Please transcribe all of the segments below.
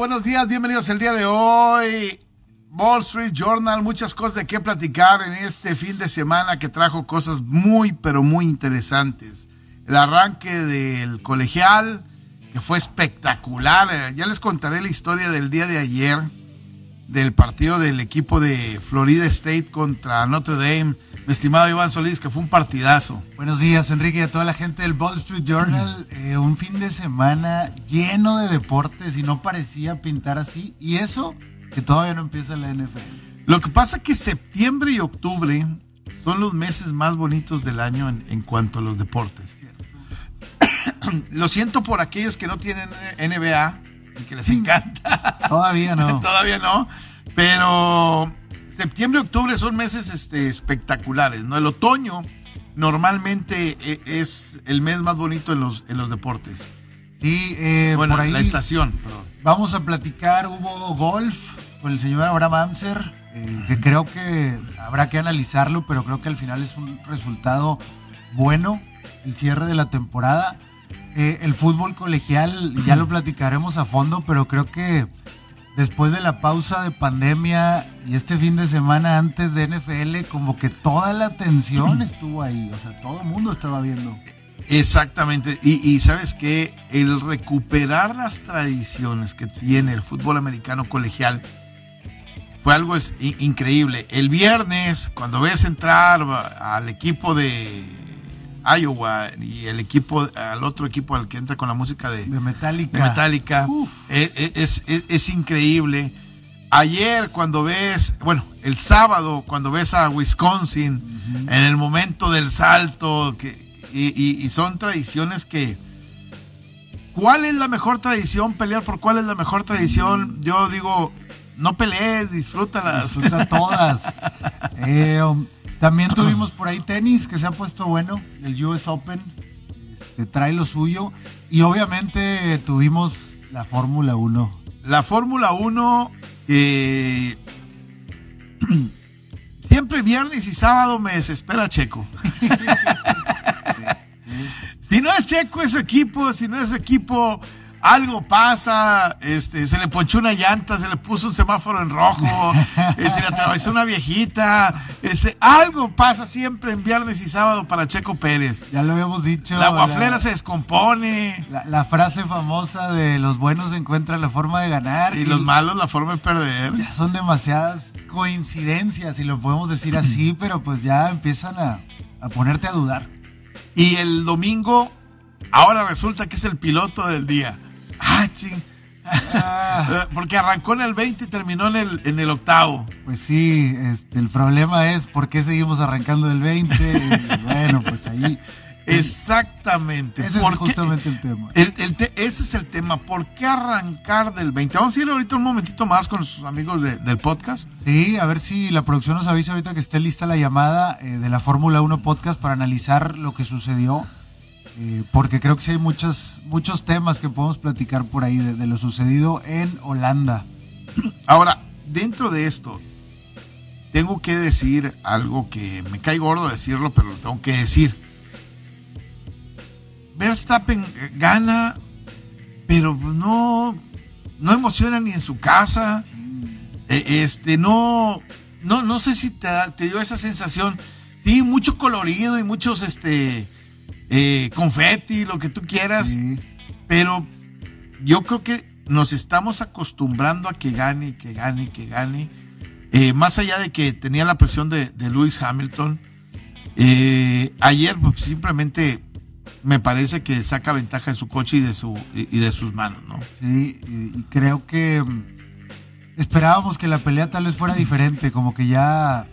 buenos días, bienvenidos el día de hoy. Wall Street Journal, muchas cosas de qué platicar en este fin de semana que trajo cosas muy, pero muy interesantes. El arranque del colegial, que fue espectacular. Ya les contaré la historia del día de ayer, del partido del equipo de Florida State contra Notre Dame mi estimado Iván Solís, que fue un partidazo. Buenos días, Enrique, y a toda la gente del Wall Street Journal. Eh, un fin de semana lleno de deportes y no parecía pintar así. Y eso que todavía no empieza la NFL. Lo que pasa es que septiembre y octubre son los meses más bonitos del año en, cuanto a los deportes. Lo siento por aquellos que no tienen NBA y que les encanta. Todavía no. Todavía no. Pero septiembre y octubre son meses este, espectaculares, ¿no? El otoño normalmente e, es el mes más bonito en los, en los deportes. Sí, eh, bueno, por ahí la estación. Vamos a platicar, hubo golf con el señor Abraham Amser, eh, que creo que habrá que analizarlo, pero creo que al final es un resultado bueno, el cierre de la temporada. Eh, el fútbol colegial, ya lo platicaremos a fondo, pero creo que después de la pausa de pandemia y este fin de semana antes de NFL, como que toda la atención estuvo ahí, o sea, todo el mundo estaba viendo. Exactamente, y, sabes que el recuperar las tradiciones que tiene el fútbol americano colegial fue algo increíble. El viernes, cuando ves entrar al equipo de Iowa y el equipo, al otro equipo al que entra con la música de, de Metallica, de Metallica e, e, es, es, increíble. Ayer cuando ves, bueno, el sábado cuando ves a Wisconsin en el momento del salto, que, y, son tradiciones que... ¿Cuál es la mejor tradición? Pelear por cuál es la mejor tradición. Yo digo, no pelees, disfrútalas. Disfruta todas. eh, um, también tuvimos por ahí tenis que se ha puesto bueno, el US Open, este, trae lo suyo. Y obviamente tuvimos la Fórmula 1. La Fórmula 1, siempre viernes y sábado me desespera Checo. Si no es Checo, es su equipo, si no es su equipo, algo pasa, este, se le ponchó una llanta, se le puso un semáforo en rojo, eh, se le atravesó una viejita, este, algo pasa siempre en viernes y sábado para Checo Pérez. Ya lo habíamos dicho. La guaflera se descompone. La, frase famosa de los buenos encuentran la forma de ganar. Y, los malos la forma de perder. Ya son demasiadas coincidencias, si lo podemos decir así, pero pues ya empiezan a, a ponerte a dudar. Y el domingo, ahora resulta que es el piloto del día. Ah, ching. Ah. Porque arrancó en el 20 y terminó en el, en el octavo. Pues sí, este, el problema es por qué seguimos arrancando del 20. bueno, pues ahí. Exactamente. Ese es justamente el tema. ese es el tema. ¿Por qué arrancar del 20? Vamos a ir ahorita un momentito más con los amigos del podcast. Sí, a ver si la producción nos avisa ahorita que esté lista la llamada eh, de la Fórmula 1 podcast para analizar lo que sucedió eh, porque creo que sí hay muchos, muchos temas que podemos platicar por ahí de, lo sucedido en Holanda. Ahora, dentro de esto, tengo que decir algo que me cae gordo decirlo, pero lo tengo que decir. Verstappen gana, pero no, no emociona ni en su casa. E, este, no, no, no sé si te, te dio esa sensación. Sí, mucho colorido y muchos, este, eh, confeti, lo que tú quieras. Pero yo creo que nos estamos acostumbrando a que gane, que gane, que gane. Eh, más allá de que tenía la presión de, Lewis Hamilton, eh, ayer pues, simplemente me parece que saca ventaja de su coche y de, su, y de sus manos, ¿no? Sí, y creo que mm, esperábamos que la pelea tal vez fuera diferente, como que ya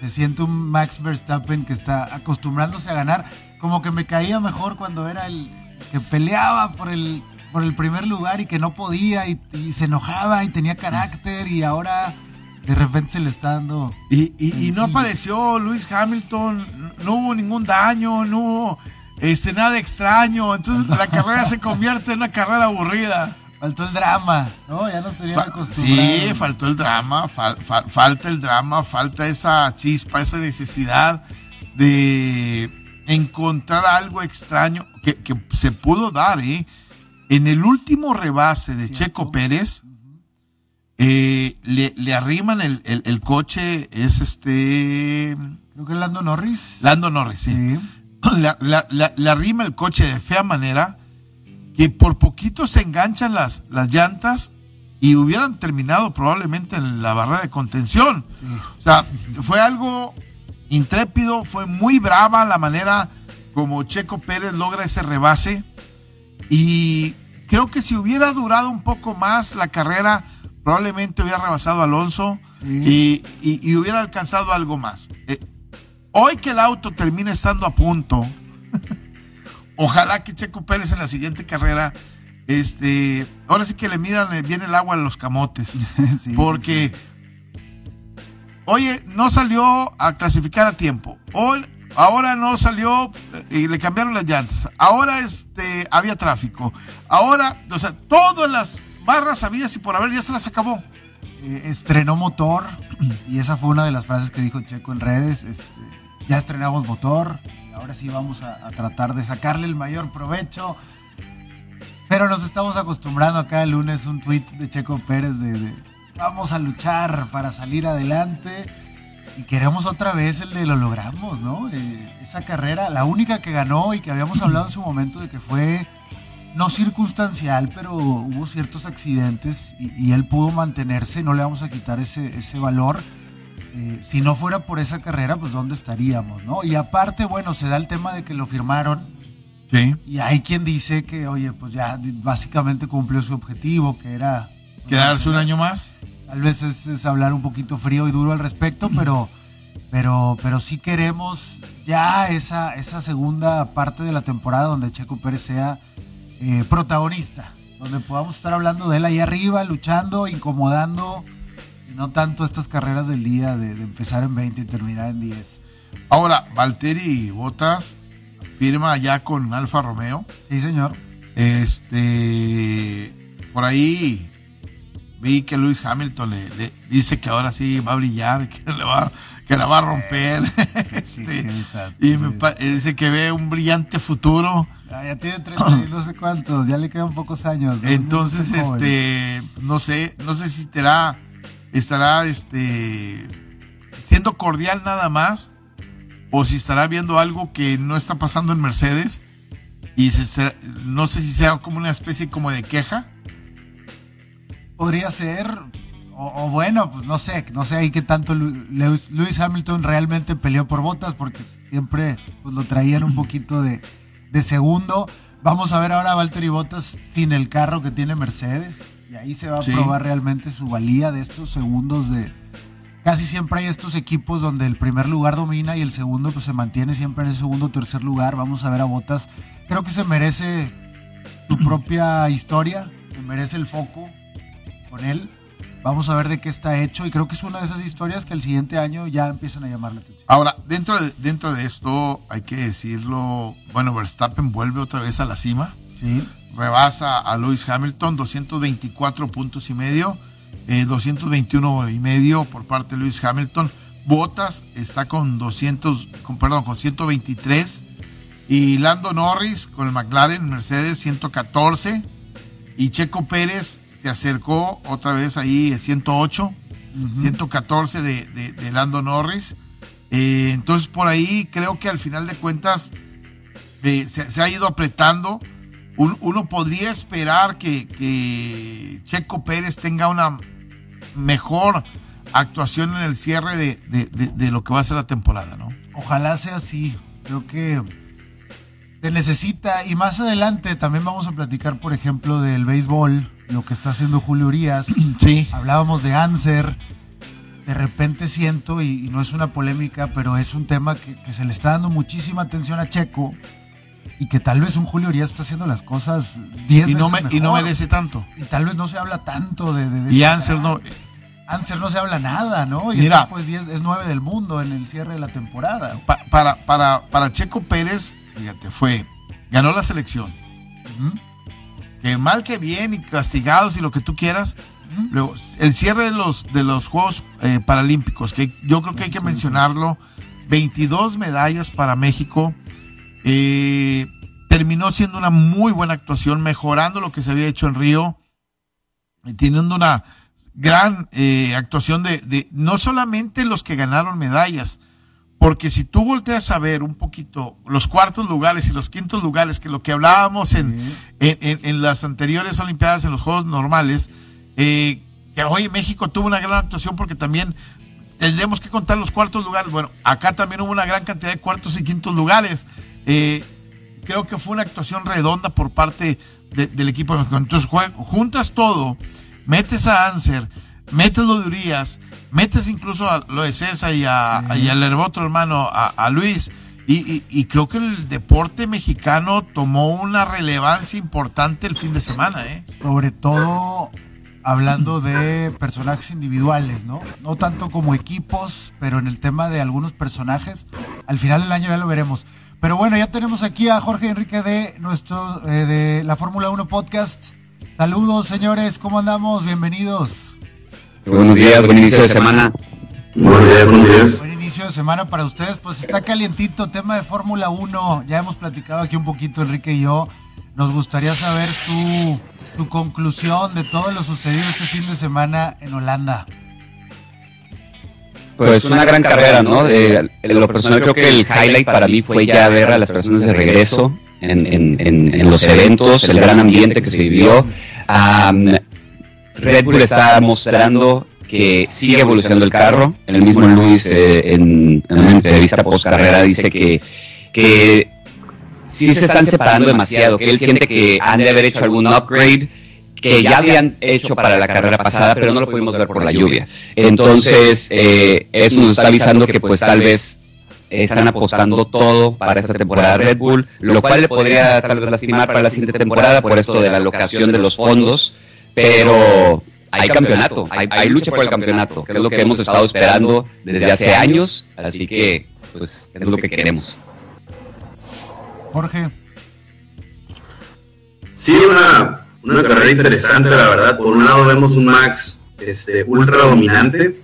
se siente un Max Verstappen que está acostumbrándose a ganar como que me caía mejor cuando era el que peleaba por el, por el primer lugar y que no podía y, se enojaba y tenía carácter y ahora de repente se le está dando. Y, y, no apareció Luis Hamilton, no hubo ningún daño, no hubo este, nada extraño. Entonces la carrera se convierte en una carrera aburrida. Faltó el drama, ¿no? Ya no tenían acostumbrado. Sí, faltó el drama, falta el drama, falta esa chispa, esa necesidad de encontrar algo extraño que, se pudo dar, ¿eh? En el último rebase de Checo Pérez, eh, le, arriman el, coche, es este... Creo que es Lando Norris. Lando Norris, sí. Le, arrima el coche de fea manera que por poquito se enganchan las, las llantas y hubieran terminado probablemente en la barrera de contención. O sea, fue algo intrépido, fue muy brava la manera como Checo Pérez logra ese rebase. Y creo que si hubiera durado un poco más la carrera, probablemente hubiera rebasado a Alonso y, hubiera alcanzado algo más. Eh, hoy que el auto termine estando a punto, ojalá que Checo Pérez en la siguiente carrera, este, ahora sí que le midan bien el agua a los camotes, porque, oye, no salió a clasificar a tiempo. Hoy, ahora no salió eh, y le cambiaron las llantas. Ahora este, había tráfico. Ahora, o sea, todas las barras habidas y por haber ya se las acabó. Eh, estrenó motor y esa fue una de las frases que dijo Checo en redes. Este, ya estrenamos motor ahora sí vamos a, tratar de sacarle el mayor provecho. Pero nos estamos acostumbrando acá el lunes un tweet de Checo Pérez de, vamos a luchar para salir adelante y queremos otra vez el de lo logramos, ¿no? Eh, esa carrera, la única que ganó y que habíamos hablado en su momento de que fue no circunstancial, pero hubo ciertos accidentes y, él pudo mantenerse, no le vamos a quitar ese, ese valor. Eh, si no fuera por esa carrera, pues ¿dónde estaríamos? ¿no? Y aparte, bueno, se da el tema de que lo firmaron. Sí. Y hay quien dice que, oye, pues ya básicamente cumplió su objetivo, que era... ¿Quedarse un año más? Tal vez es, hablar un poquito frío y duro al respecto, pero, pero, pero sí queremos ya esa, esa segunda parte de la temporada donde Checo Pérez sea eh, protagonista, donde podamos estar hablando de él ahí arriba, luchando, incomodando, y no tanto estas carreras del día de, empezar en 20 y terminar en 10. Ahora, Valtteri Botas firma ya con Alfa Romeo. Sí, señor. Este, por ahí vi que Luis Hamilton le, dice que ahora sí va a brillar, que, le va, que la va a romper. este, y me, dice que ve un brillante futuro. Ah, ya tiene 30 y no sé cuántos, ya le quedan pocos años. Entonces, este, no sé, no sé si estará, estará, este, siendo cordial nada más, o si estará viendo algo que no está pasando en Mercedes, y no sé si sea como una especie como de queja. Podría ser, o, bueno, pues no sé, no sé ahí qué tanto Lewis, Hamilton realmente peleó por botas, porque siempre pues, lo traían un poquito de de segundo. Vamos a ver ahora a Valtteri Bottas sin el carro que tiene Mercedes. Y ahí se va a probar realmente su valía de estos segundos de... Casi siempre hay estos equipos donde el primer lugar domina y el segundo pues se mantiene siempre en el segundo o tercer lugar. Vamos a ver a Bottas. Creo que se merece su propia historia, se merece el foco con él. Vamos a ver de qué está hecho y creo que es una de esas historias que el siguiente año ya empiezan a llamar la atención. Ahora, dentro de, dentro de esto hay que decirlo, bueno, Verstappen vuelve otra vez a la cima. Sí. Rebasa a Lewis Hamilton, 224 puntos y medio, 221 eh, y medio por parte de Lewis Hamilton. Bottas está con 200, con, perdón, con 123 y Lando Norris con el McLaren Mercedes 114 y Checo Pérez se acercó otra vez ahí 108, 114 de, de, Lando Norris. Eh, entonces por ahí creo que al final de cuentas eh, se, ha ido apretando. uno podría esperar que, Checo Pérez tenga una mejor actuación en el cierre de, de, lo que va a ser la temporada, ¿no? Ojalá sea así. Creo que se necesita y más adelante también vamos a platicar, por ejemplo, del béisbol lo que está haciendo Julio Urias. Sí. Hablábamos de Anser. De repente siento, y, no es una polémica, pero es un tema que, se le está dando muchísima atención a Checo y que tal vez un Julio Urias está haciendo las cosas 10 y no Y no merece tanto. Y tal vez no se habla tanto de... y Anser no... Anser no se habla nada, ¿no? Y Mira. pues es, es nueve del mundo en el cierre de la temporada. Pa- para, para, para Checo Pérez, fíjate, fue, ganó la selección. Ujú. Que mal que bien y castigados y lo que tú quieras. Luego, el cierre de los, de los Juegos eh, Paralímpicos, que yo creo que hay que mencionarlo. 22 medallas para México. Eh, terminó siendo una muy buena actuación, mejorando lo que se había hecho en Río. y teniendo una gran eh, actuación de, de no solamente los que ganaron medallas, porque si tú volteas a ver un poquito los cuartos lugares y los quintos lugares, que lo que hablábamos en, en, en- en las anteriores Olimpiadas, en los Juegos normales, eh, que hoy México tuvo una gran actuación porque también tendremos que contar los cuartos lugares. Bueno, acá también hubo una gran cantidad de cuartos y quintos lugares. Eh, creo que fue una actuación redonda por parte de- del equipo de México. Entonces, juntas todo, metes a Anser, metes lo de Urias, metes incluso a lo de César y, a, Sí. y al otro hermano, a, a Luis. Y, y- y creo que el deporte mexicano tomó una relevancia importante el fin de semana, ¿eh? Sobre todo hablando de personajes individuales, ¿no? No tanto como equipos, pero en el tema de algunos personajes, al final del año ya lo veremos. Pero bueno, ya tenemos aquí a Jorge Enrique de nuestro eh, de la Fórmula 1 podcast. Saludos, señores, ¿cómo andamos? Bienvenidos. Buenos días, buen inicio de semana. Buenos días, buenos días. Buen inicio de semana para ustedes. Pues está calientito, tema de Fórmula 1. Ya hemos platicado aquí un poquito, Enrique y yo. Nos gustaría saber su, su conclusión de todo lo sucedido este fin de semana en Holanda. Pues una gran carrera, ¿no? Eh, en lo personal creo que el highlight para mí fue ya ver a las personas de regreso en, en- en- en los eventos, el gran ambiente que se vivió. Am, Red Bull está mostrando que sigue evolucionando el carro. El mismo Luis eh, en, en una entrevista post carrera dice que, que sí se están separando demasiado, que él siente que han de haber hecho algún upgrade que ya habían hecho para la carrera pasada, pero no lo pudimos ver por la lluvia. Entonces, eh, eso nos está avisando que pues tal vez están apostando todo para esta temporada Red Bull, lo cual le podría tal vez lastimar para la siguiente temporada por esto de la alocación de los fondos, pero hay campeonato, hay, hay lucha por el campeonato, que es lo que hemos estado esperando desde hace años, así que pues es lo que queremos. Jorge, Sí, una, una carrera interesante, la verdad. Por un lado vemos un Max este, ultra dominante,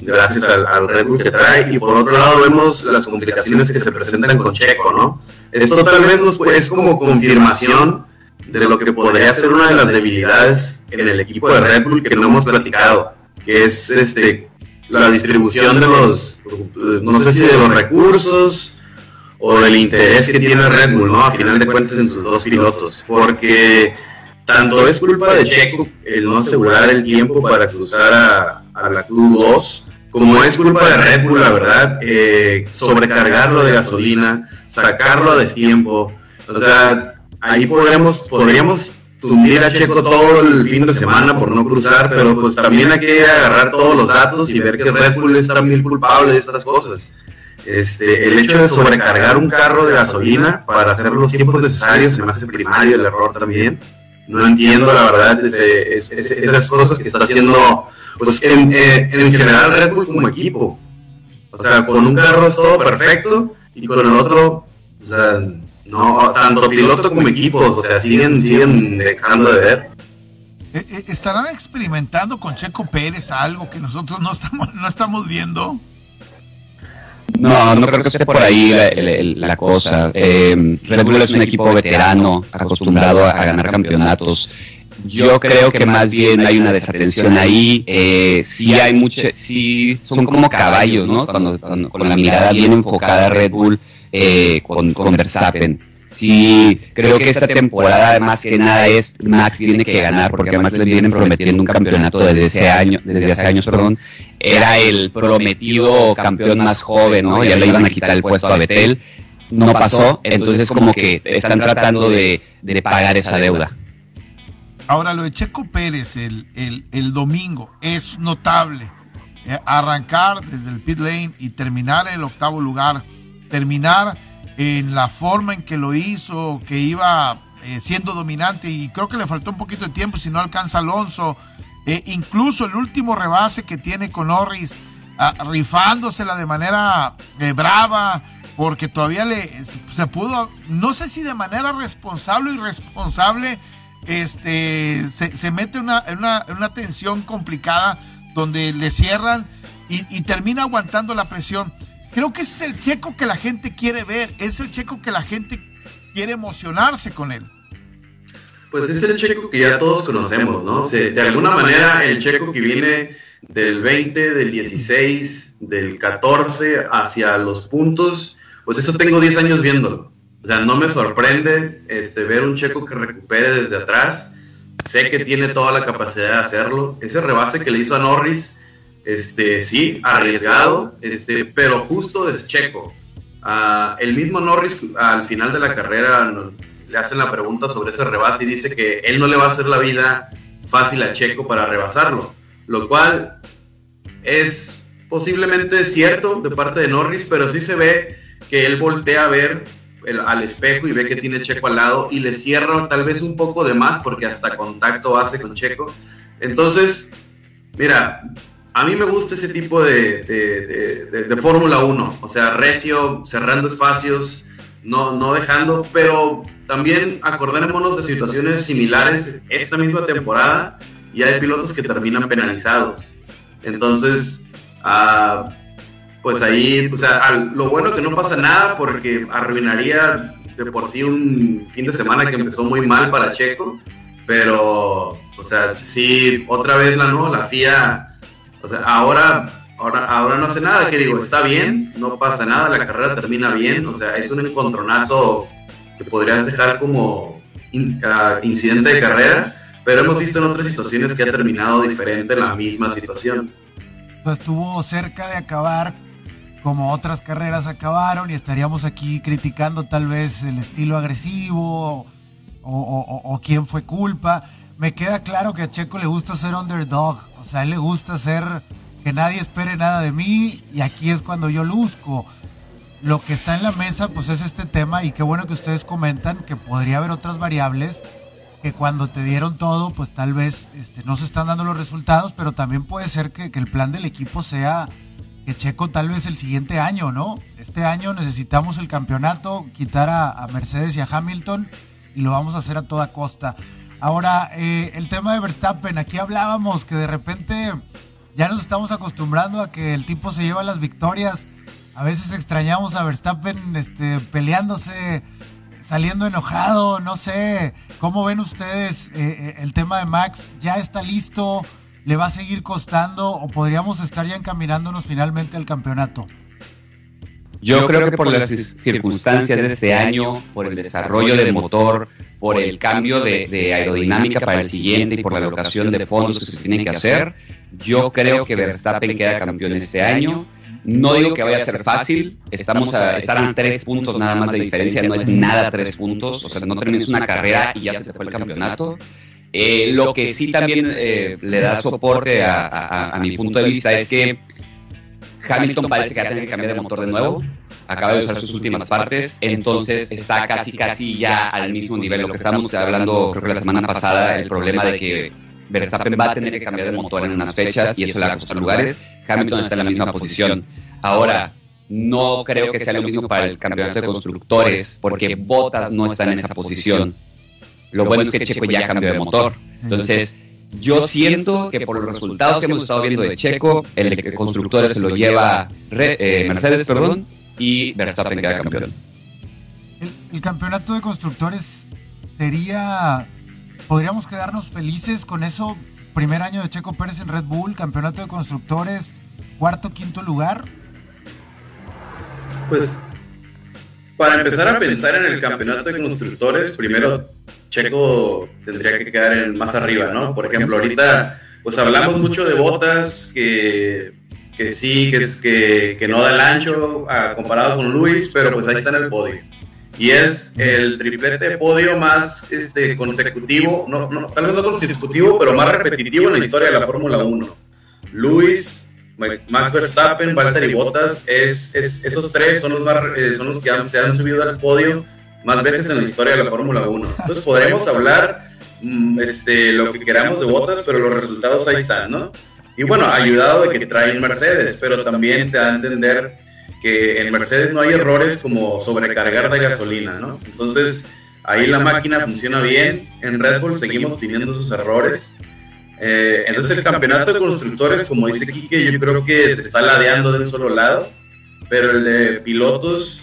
gracias al, al Red Bull que trae, y por otro lado vemos las complicaciones que se presentan con Checo, ¿no? Esto tal vez nos puede- es como confirmación de lo que podría ser una de las debilidades en el equipo de Red Bull que no hemos platicado, que es este la distribución de los, no sé si de los recursos, o del interés que tiene Red Bull, ¿no? A final de cuentas en sus dos pilotos, porque tanto es culpa de Checo el no asegurar el tiempo para cruzar a, a la Q2, como es culpa de Red Bull, la verdad, eh, sobrecargarlo de gasolina, sacarlo a destiempo, o sea, ahí podremos, podríamos tundir a Checo todo el fin de semana por no cruzar, pero pues también hay que agarrar todos los datos y ver que Red Bull es también culpable de estas cosas. Este, el hecho de sobrecargar un carro de gasolina para hacer los tiempos necesarios se me hace primario el error también. No entiendo la verdad esas cosas que está haciendo, pues en, eh, en general Red Bull como equipo. O sea, con un carro es todo perfecto y con el otro, o sea, no, tanto piloto como equipos, o sea, siguen, siguen dejando de ver. Eh, eh, ¿Estarán experimentando con Checo Pérez algo que nosotros no estamos, no estamos viendo? No, no creo que esté por ahí la, la- la cosa. Eh, Red Bull es un equipo veterano, acostumbrado a, a ganar campeonatos. Yo creo que más bien hay una desatención ahí. Eh, sí hay mucho, sí son como caballos, ¿no? Cuando, cuando- con la mirada bien enfocada a Red Bull eh, con, con Verstappen. Sí, creo que esta temporada más que nada es Max tiene que ganar porque además le vienen prometiendo un campeonato desde ese año, desde hace años, perdón. Era el prometido campeón más joven, ¿no? Ya le iban a quitar el puesto a Betel. No pasó, entonces como que están tratando de, de pagar esa deuda. Ahora, lo de Checo Pérez el, el, domingo es notable. Eh, arrancar desde el pit lane y terminar en el octavo lugar, terminar en la forma en que lo hizo, que iba eh, siendo dominante y creo que le faltó un poquito de tiempo si no alcanza Alonso. Eh, incluso el último rebase que tiene con Norris, ah, rifándosela de manera eh, brava, porque todavía le se pudo, no sé si de manera responsable o irresponsable, este, se, mete una, en, una, una tensión complicada donde le cierran y, termina aguantando la presión. Creo que ese es el checo que la gente quiere ver, es el checo que la gente quiere emocionarse con él. Pues es el checo que ya todos conocemos, ¿no? de alguna manera el checo que viene del 20, del 16, del 14 hacia los puntos, pues eso tengo 10 años viéndolo. O sea, no me sorprende este, ver un checo que recupere desde atrás. Sé que tiene toda la capacidad de hacerlo. Ese rebase que le hizo a Norris, este, sí, arriesgado, este, pero justo es checo. Ah, el mismo Norris al final de la carrera le hacen la pregunta sobre ese rebase y dice que él no le va a hacer la vida fácil a Checo para rebasarlo, lo cual es posiblemente cierto de parte de Norris, pero sí se ve que él voltea a ver al espejo y ve que tiene Checo al lado y le cierra tal vez un poco de más porque hasta contacto hace con Checo. Entonces, mira, a mí me gusta ese tipo de, de, Fórmula 1, o sea, recio, cerrando espacios, no, no dejando, pero también acordémonos de situaciones similares esta misma temporada y hay pilotos que terminan penalizados. Entonces, ah, pues ahí, o sea, lo bueno que no pasa nada porque arruinaría de por sí un fin de semana que empezó muy mal para Checo, pero, o sea, sí, otra vez la, ¿no? la FIA o sea, ahora, ahora, ahora no hace nada, que digo, está bien, no pasa nada, la carrera termina bien, o sea, es un encontronazo que podrías dejar como ah, incidente de carrera, pero hemos visto en otras situaciones que ha terminado diferente la misma situación. Pues estuvo cerca de acabar como otras carreras acabaron y estaríamos aquí criticando tal vez el estilo agresivo o, o, o quién fue culpa. Me queda claro que a Checo le gusta ser underdog, o sea, él le gusta ser que nadie espere nada de mí y aquí es cuando yo luzco. Lo que está en la mesa pues es este tema y qué bueno que ustedes comentan que podría haber otras variables que cuando te dieron todo pues tal vez este, no se están dando los resultados, pero también puede ser que, el plan del equipo sea que Checo tal vez el siguiente año, ¿no? Este año necesitamos el campeonato, quitar a Mercedes y a Hamilton y lo vamos a hacer a toda costa. Ahora, eh, el tema de Verstappen, aquí hablábamos que de repente ya nos estamos acostumbrando a que el tipo se lleva las victorias. A veces extrañamos a Verstappen este, peleándose, saliendo enojado, no sé. ¿Cómo ven ustedes eh, eh, el tema de Max? ¿Ya está listo? ¿Le va a seguir costando o podríamos estar ya encaminándonos finalmente al campeonato? Yo creo que por las circunstancias de este año, por el desarrollo del motor, por el cambio de, aerodinámica para el siguiente y por la alocación de fondos que se tienen que hacer, yo creo que Verstappen queda campeón este año. No digo que vaya a ser fácil, estamos a, estar tres puntos nada más de diferencia, no es nada tres puntos, o sea, no terminas una carrera y ya se te fue el campeonato. Eh, lo que sí también eh, le da soporte a, a mi punto de vista es que Hamilton parece que va a tener que cambiar de motor de nuevo. Acaba de usar sus últimas partes, entonces está casi casi ya al mismo nivel. Lo que estamos hablando, creo que la semana pasada, el problema de que Verstappen va a tener que cambiar de motor en unas fechas y eso le va a costar lugares. Hamilton está en la misma posición. Ahora, no creo que sea lo mismo para el campeonato de constructores, porque Bottas no está en esa posición. Lo bueno es que Checo ya cambió de motor. Entonces, yo siento que por los resultados que hemos estado viendo de Checo, el de constructores se lo lleva eh, Mercedes, perdón, y Verstappen queda campeón. El, campeonato de constructores sería, podríamos quedarnos felices con eso. Primer año de Checo Pérez en Red Bull, campeonato de constructores, cuarto, quinto lugar. Pues para empezar a pensar en el campeonato de constructores, primero Checo tendría que quedar en, más arriba, ¿no? Por ejemplo, ahorita pues hablamos mucho de botas que, que sí, que, es, que, que no da el ancho comparado con Luis, pero pues ahí está en el podio. Y es el triplete podio más este, consecutivo, no, no, tal vez no consecutivo, pero más repetitivo en la historia de la Fórmula 1. Luis, Max Verstappen, Valtteri Bottas, es, es, esos tres son los, más, eh, son los que se han subido al podio más veces en la historia de la Fórmula 1. Entonces podremos hablar mm, este, lo que queramos de botas, pero los resultados ahí están, ¿no? Y bueno, ayudado de que traen Mercedes, pero también te da a entender que en Mercedes no hay errores como sobrecargar de gasolina, ¿no? Entonces, ahí la máquina funciona bien, en Red Bull seguimos teniendo sus errores. Eh, entonces el campeonato de constructores, como dice Quique, yo creo que se está ladeando de un solo lado, pero el de pilotos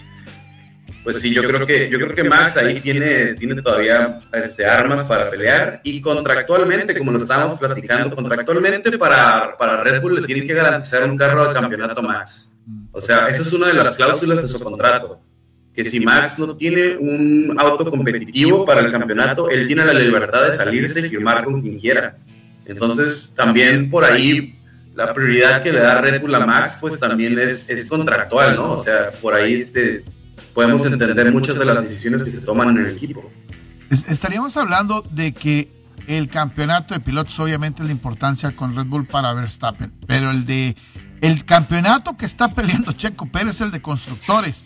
pues sí, yo creo que yo creo que Max ahí tiene, tiene todavía este, armas para pelear y contractualmente, como lo estábamos platicando, contractualmente para, para Red Bull le tiene que garantizar un carro de campeonato Max. O sea, esa es una de las cláusulas de su contrato, que si Max no tiene un auto competitivo para el campeonato, él tiene la libertad de salirse y firmar con quien quiera. Entonces, también por ahí la prioridad que le da Red Bull a Max, pues también es, es contractual, ¿no? O sea, por ahí este podemos entender muchas de las decisiones que se toman en el equipo. Estaríamos hablando de que el campeonato de pilotos obviamente es la importancia con Red Bull para Verstappen, pero el de el campeonato que está peleando Checo Pérez es el de constructores.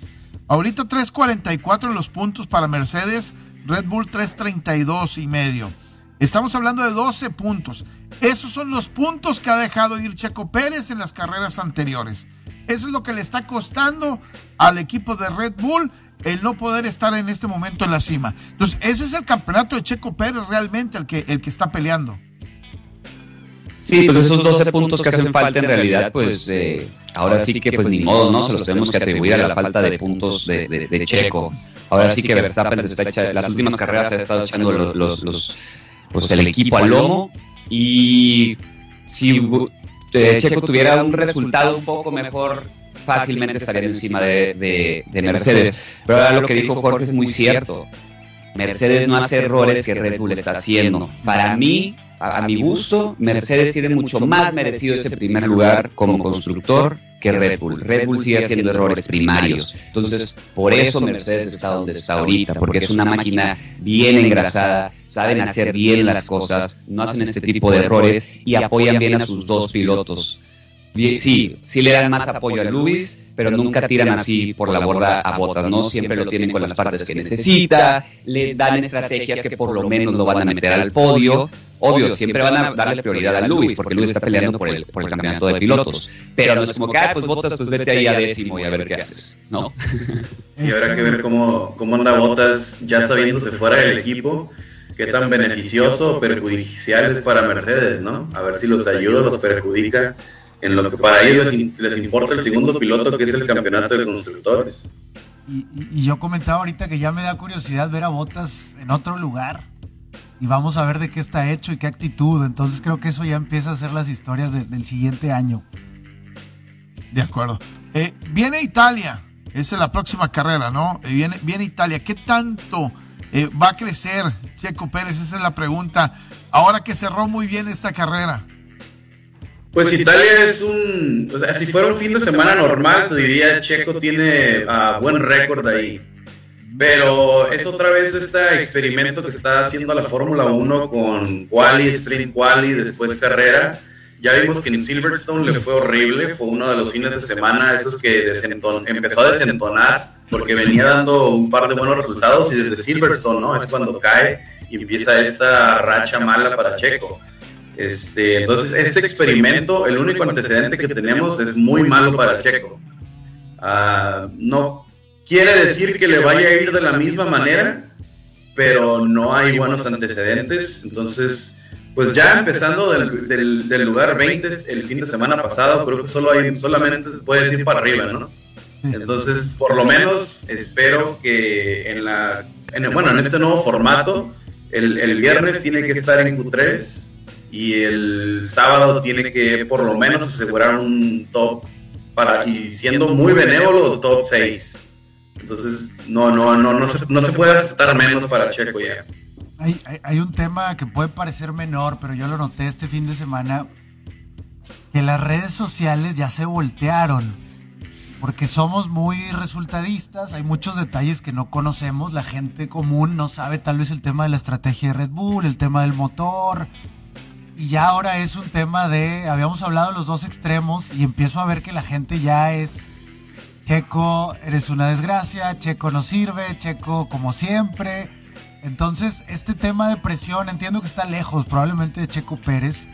Ahorita 3.44 en los puntos para Mercedes, Red Bull 3.32 y medio. Estamos hablando de 12 puntos. Esos son los puntos que ha dejado ir Checo Pérez en las carreras anteriores. Eso es lo que le está costando al equipo de Red Bull el no poder estar en este momento en la cima. Entonces, ese es el campeonato de Checo Pérez realmente el que, el que está peleando. Sí, pues esos 12 puntos que hacen falta en realidad, pues eh, ahora sí que pues ni modo, ¿no? Se los tenemos que atribuir a la falta de puntos de, Checo. Ahora sí que Verstappen se está echando, las últimas carreras se ha estado echando los, pues el equipo al lomo y si Checo tuviera un resultado un poco mejor, fácilmente estaría encima de, Mercedes. Pero ahora lo que dijo Jorge es muy cierto. Mercedes no hace errores que Red Bull está haciendo. Para mí, a, mi gusto, Mercedes tiene mucho más merecido ese primer lugar como constructor que Red Bull. Red Bull sigue haciendo errores primarios. Entonces, por eso Mercedes está donde está ahorita, porque es una máquina bien engrasada, saben hacer bien las cosas, no hacen este tipo de errores y apoyan bien a sus dos pilotos. Sí, sí le dan más apoyo a Luis, pero nunca tiran así por la borda a Botas, ¿no? Siempre lo tienen con las partes que necesita, le dan estrategias que por lo menos lo van a meter al podio. Obvio, siempre van a darle prioridad a Luis, porque Luis está peleando por el, por el campeonato de pilotos. Pero no es como que, ah, pues Botas, pues vete ahí a décimo y a ver qué haces, ¿no? Y habrá que ver cómo, cómo anda Botas ya sabiéndose fuera del equipo qué tan beneficioso o perjudicial es para Mercedes, ¿no? A ver si los ayuda o los perjudica en lo que para ellos les, importa el segundo piloto, que es el campeonato de constructores. Y, yo comentaba ahorita que ya me da curiosidad ver a Botas en otro lugar. Y vamos a ver de qué está hecho y qué actitud. Entonces creo que eso ya empieza a ser las historias del siguiente año. De acuerdo. Eh, viene Italia. Esa es la próxima carrera, ¿no? Eh, viene, viene Italia. ¿Qué tanto eh, va a crecer Checo Pérez? Esa es la pregunta. Ahora que cerró muy bien esta carrera. Pues Italia es un, o sea, si fuera un fin de semana normal, te diría Checo tiene uh, buen récord ahí. Pero es otra vez este experimento que está haciendo la Fórmula 1 con quali, sprint quali, después carrera. Ya vimos que en Silverstone le fue horrible, fue uno de los fines de semana esos que empezó a desentonar porque venía dando un par de buenos resultados y desde Silverstone, ¿no? Es cuando cae y empieza esta racha mala para Checo. Este, entonces, este experimento, el único antecedente que tenemos es muy malo para Checo. Ah, no quiere decir que le vaya a ir de la misma manera, pero no hay buenos antecedentes. Entonces, pues ya empezando del, del, lugar 20 el fin de semana pasado, creo que solo hay, solamente se puede decir para arriba, ¿no? Entonces, por lo menos espero que en la, bueno, en este nuevo formato, el, el viernes tiene que estar en Q3 y el sábado tiene que por lo menos asegurar un top para y siendo muy benévolo top 6 entonces no no no no se, no se puede aceptar menos para Checo ya. Hay, hay, un tema que puede parecer menor pero yo lo noté este fin de semana que las redes sociales ya se voltearon porque somos muy resultadistas, hay muchos detalles que no conocemos, la gente común no sabe tal vez el tema de la estrategia de Red Bull, el tema del motor, y ya ahora es un tema de, habíamos hablado de los dos extremos y empiezo a ver que la gente ya es, Checo, eres una desgracia, Checo no sirve, Checo como siempre. Entonces, este tema de presión, entiendo que está lejos probablemente de Checo Pérez,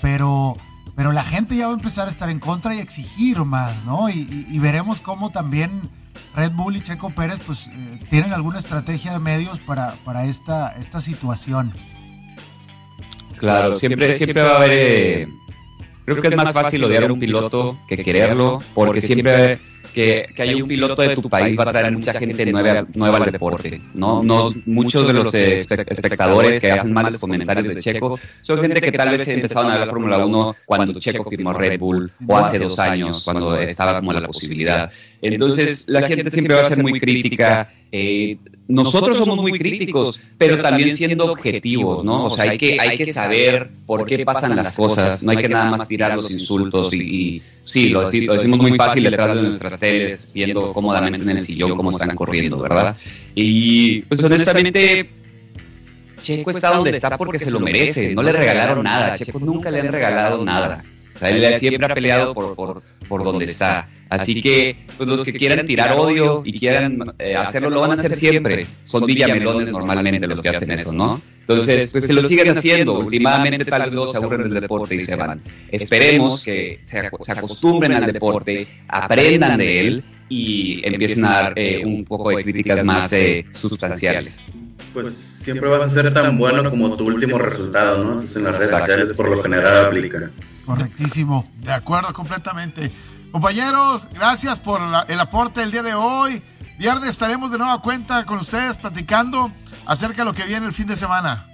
pero, pero la gente ya va a empezar a estar en contra y exigir más, ¿no? Y, veremos cómo también Red Bull y Checo Pérez pues eh, tienen alguna estrategia de medios para, para esta, esta situación. Claro, siempre, siempre va a haber... Eh, creo que es más fácil odiar a un piloto que quererlo, porque siempre que, que haya un piloto de tu país va a traer mucha gente nueva, nueva al deporte. ¿no? No, muchos de los espectadores que hacen malos comentarios de Checo son gente que tal vez empezaron a ver la Fórmula 1 cuando Checo firmó Red Bull o hace dos años, cuando estaba como la posibilidad. Entonces, la gente siempre va a ser muy crítica. Eh, nosotros somos muy críticos, pero también siendo objetivos, ¿no? O sea, hay que, hay que saber por qué pasan las cosas, no hay que nada más tirar los insultos y, sí, lo, decimos muy fácil detrás de nuestras teles, viendo cómodamente en el sillón cómo están corriendo, ¿verdad? Y pues honestamente, Checo está donde está porque se lo merece, no le regalaron nada, Checo nunca le han regalado nada. O sea, él siempre ha peleado por, por, por donde está. Así que pues, los que quieran tirar odio y quieran eh, hacerlo lo van a hacer siempre. Son villamelones normalmente los que hacen eso, ¿no? Entonces, pues se lo siguen haciendo. Últimamente tal vez se aburren del deporte y se van. Esperemos que se, acostumbren al deporte, aprendan de él y empiecen a dar eh, un poco de críticas más eh, sustanciales. Pues siempre vas a ser tan bueno como tu último resultado, ¿no? en las redes sociales por lo general aplica. Correctísimo. De acuerdo, completamente. Compañeros, gracias por el aporte del día de hoy. Viernes estaremos de nueva cuenta con ustedes platicando acerca de lo que viene el fin de semana.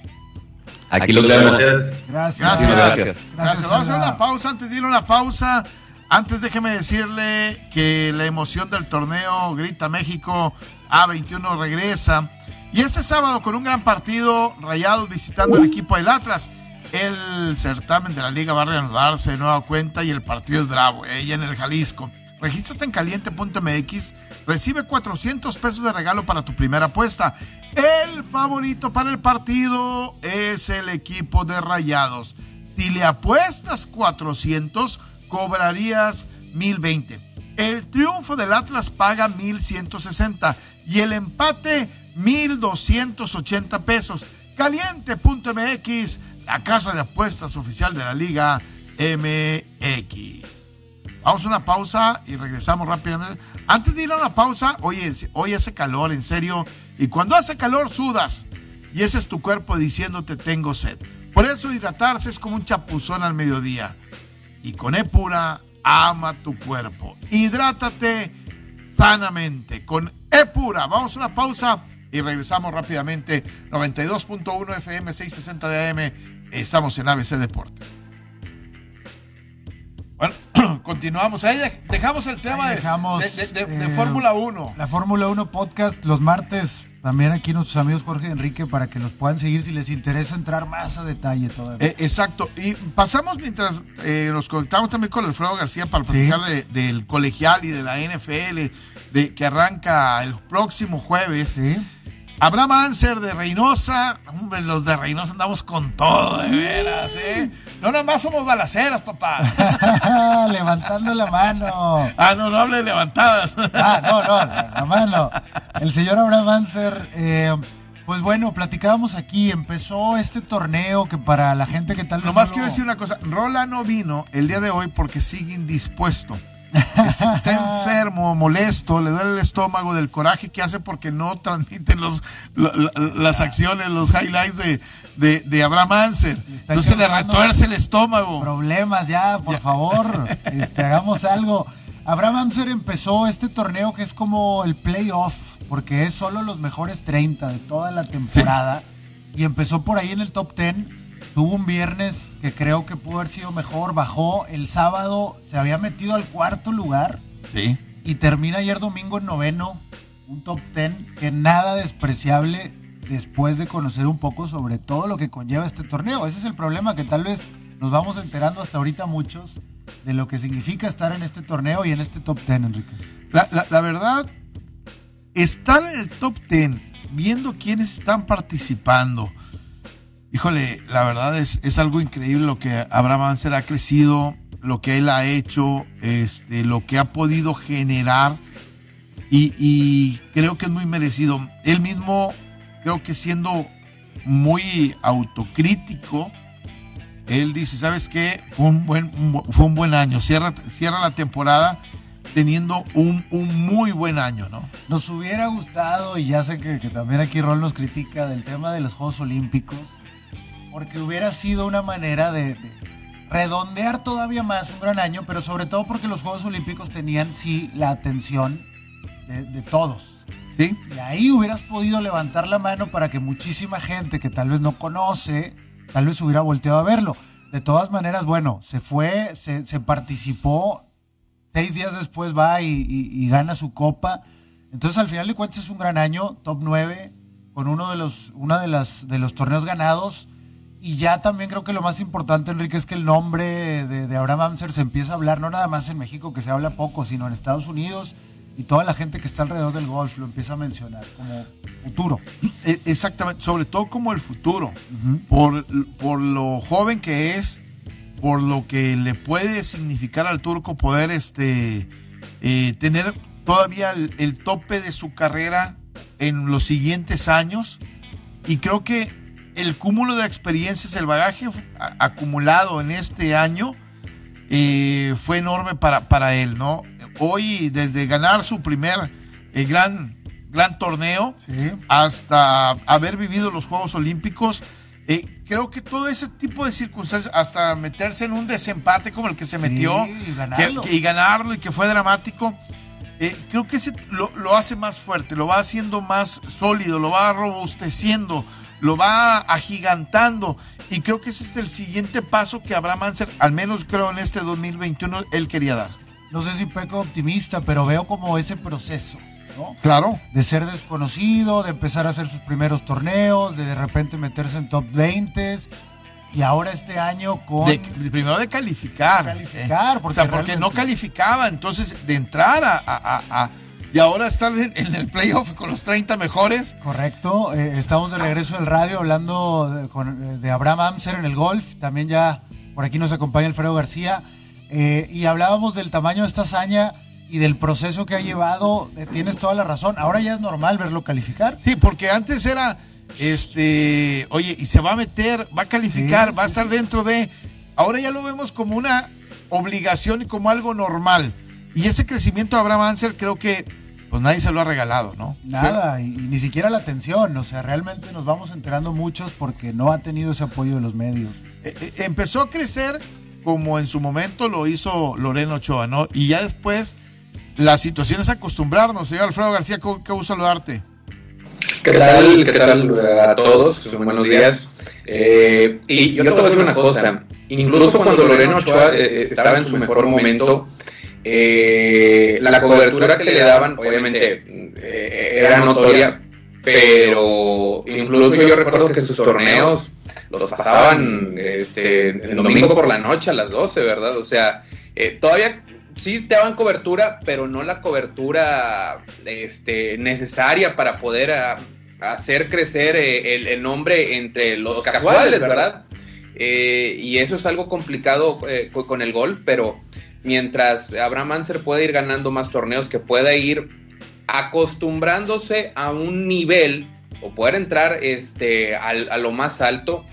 Aquí los vemos. Gracias. Gracias. Gracias. Vamos a hacer una pausa. Antes de ir a una pausa, antes déjeme decirle que la emoción del torneo Grita México A21 regresa. Y este sábado con un gran partido, Rayados visitando el equipo del Atlas. El certamen de la liga va a reanudarse de nueva cuenta y el partido es bravo, ella en el Jalisco. Regístrate en caliente.mx, recibe 400 pesos de regalo para tu primera apuesta. El favorito para el partido es el equipo de Rayados. Si le apuestas 400, cobrarías 1020. El triunfo del Atlas paga 1160 y el empate 1280 pesos. Caliente.mx la casa de apuestas oficial de la Liga MX. Vamos a una pausa y regresamos rápidamente. Antes de ir a una pausa, oye, hoy hace calor, en serio. Y cuando hace calor, sudas. Y ese es tu cuerpo diciéndote tengo sed. Por eso hidratarse es como un chapuzón al mediodía. Y con Epura, ama tu cuerpo. Hidrátate sanamente con Epura. Vamos a una pausa y regresamos rápidamente. 92.1 FM, 660 de AM Estamos en ABC Deporte. Bueno, continuamos. Ahí dejamos el tema de, eh, Fórmula 1. La Fórmula 1 podcast los martes. También aquí nuestros amigos Jorge y Enrique para que los puedan seguir si les interesa entrar más a detalle todavía. Eh, exacto. Y pasamos mientras eh, nos conectamos también con Alfredo García para platicar del colegial y de la NFL de, que arranca el próximo jueves. Sí. Abraham Anser de Reynosa. Hombre, los de Reynosa andamos con todo, de veras, ¿eh? No, nada más somos balaceras, papá. Levantando la mano. Ah, no, no hable de levantadas. ah, no, no, la mano. El señor Abraham Anser, eh, pues bueno, platicábamos aquí, empezó este torneo que para la gente que tal vez. Nomás quiero decir una cosa: Rola no vino el día de hoy porque sigue indispuesto. Está enfermo, molesto, le duele el estómago del coraje que hace porque no transmiten los, las acciones, los highlights de, de, Abraham Anser. Entonces le retuerce el estómago. Problemas ya, por favor, este, hagamos algo. Abraham Anser empezó este torneo que es como el playoff, porque es solo los mejores 30 de toda la temporada. Y empezó por ahí en el top 10 Tuvo un viernes que creo que pudo haber sido mejor, bajó. El sábado se había metido al cuarto lugar. Sí. Y termina ayer domingo en noveno, un top ten que nada despreciable después de conocer un poco sobre todo lo que conlleva este torneo. Ese es el problema que tal vez nos vamos enterando hasta ahorita muchos de lo que significa estar en este torneo y en este top ten, Enrique. La, la verdad, estar en el top ten, viendo quiénes están participando, híjole, la verdad es, es algo increíble lo que Abraham Anser ha crecido, lo que él ha hecho, este, lo que ha podido generar y, creo que es muy merecido. Él mismo creo que siendo muy autocrítico, él dice, ¿sabes qué? Fue un buen, fue un buen año. Cierra, cierra la temporada teniendo un, muy buen año, ¿no? Nos hubiera gustado, y ya sé que, también aquí Rol nos critica del tema de los Juegos Olímpicos, porque hubiera sido una manera de, redondear todavía más un gran año, pero sobre todo porque los Juegos Olímpicos tenían, sí, la atención de, todos. ¿Sí? Y ahí hubieras podido levantar la mano para que muchísima gente que tal vez no conoce, tal vez hubiera volteado a verlo. De todas maneras, bueno, se fue, se, se participó seis días después va y, gana su copa. Entonces, al final de cuentas, es un gran año, top 9, con uno de los, una de, las, de los torneos ganados. Y ya también creo que lo más importante, Enrique, es que el nombre de, Abraham Amser se empieza a hablar, no nada más en México, que se habla poco, sino en Estados Unidos. Y toda la gente que está alrededor del golf lo empieza a mencionar como futuro. E, exactamente, sobre todo como el futuro. por, por lo joven que es, por lo que le puede significar al turco poder este, eh, tener todavía el, tope de su carrera en los siguientes años. Y creo que el cúmulo de experiencias, el bagaje acumulado en este año eh, fue enorme para, para él, ¿no? Hoy, desde ganar su primer eh, gran, gran torneo hasta haber vivido los Juegos Olímpicos, eh, creo que todo ese tipo de circunstancias, hasta meterse en un desempate como el que se metió y, ganarlo. y, ganarlo. y que fue dramático, creo que ese lo, hace más fuerte, lo va haciendo más sólido, lo va robusteciendo, lo va agigantando. Y creo que ese es el siguiente paso que Abraham Anser, al menos creo en este 2021, él quería dar. No sé si peco optimista, pero veo como ese proceso. Claro. De ser desconocido, de empezar a hacer sus primeros torneos, de de repente meterse en top 20 y ahora este año con... De, primero de calificar. calificar, porque, porque no calificaba, entonces de entrar a... y ahora estar en, el playoff con los 30 mejores. Correcto, eh, estamos de regreso del radio hablando de, con, de Abraham Amser en el golf, también ya por aquí nos acompaña Alfredo García, eh, y hablábamos del tamaño de esta hazaña y del proceso que ha llevado, eh, tienes toda la razón. Ahora ya es normal verlo calificar. Sí, porque antes era, este, oye, y se va a meter, va a calificar, va a estar dentro de. Ahora ya lo vemos como una obligación y como algo normal. Y ese crecimiento de Abraham Ansel creo que pues nadie se lo ha regalado, ¿no? Nada, y, ni siquiera la atención. O sea, realmente nos vamos enterando muchos porque no ha tenido ese apoyo de los medios. Eh, eh, empezó a crecer como en su momento lo hizo Loreno Ochoa, ¿no? Y ya después la situación es acostumbrarnos. Señor Alfredo García, qué gusto saludarte. ¿Qué tal? ¿Qué tal a todos? Buenos días. Eh, y yo te voy a decir una cosa. Incluso cuando Loreno Ochoa eh, estaba en su mejor momento, eh, la cobertura que le daban, obviamente, era notoria, pero incluso yo recuerdo que sus torneos los pasaban este, el domingo por la noche a las 12, ¿verdad? O sea, todavía sí te daban cobertura, pero no la cobertura este, necesaria para poder ah, hacer crecer eh, el, nombre entre los casuales, ¿verdad? Eh, y eso es algo complicado eh, con el golf, pero mientras Abraham Anser pueda ir ganando más torneos, que pueda ir acostumbrándose a un nivel o poder entrar este, a, lo más alto,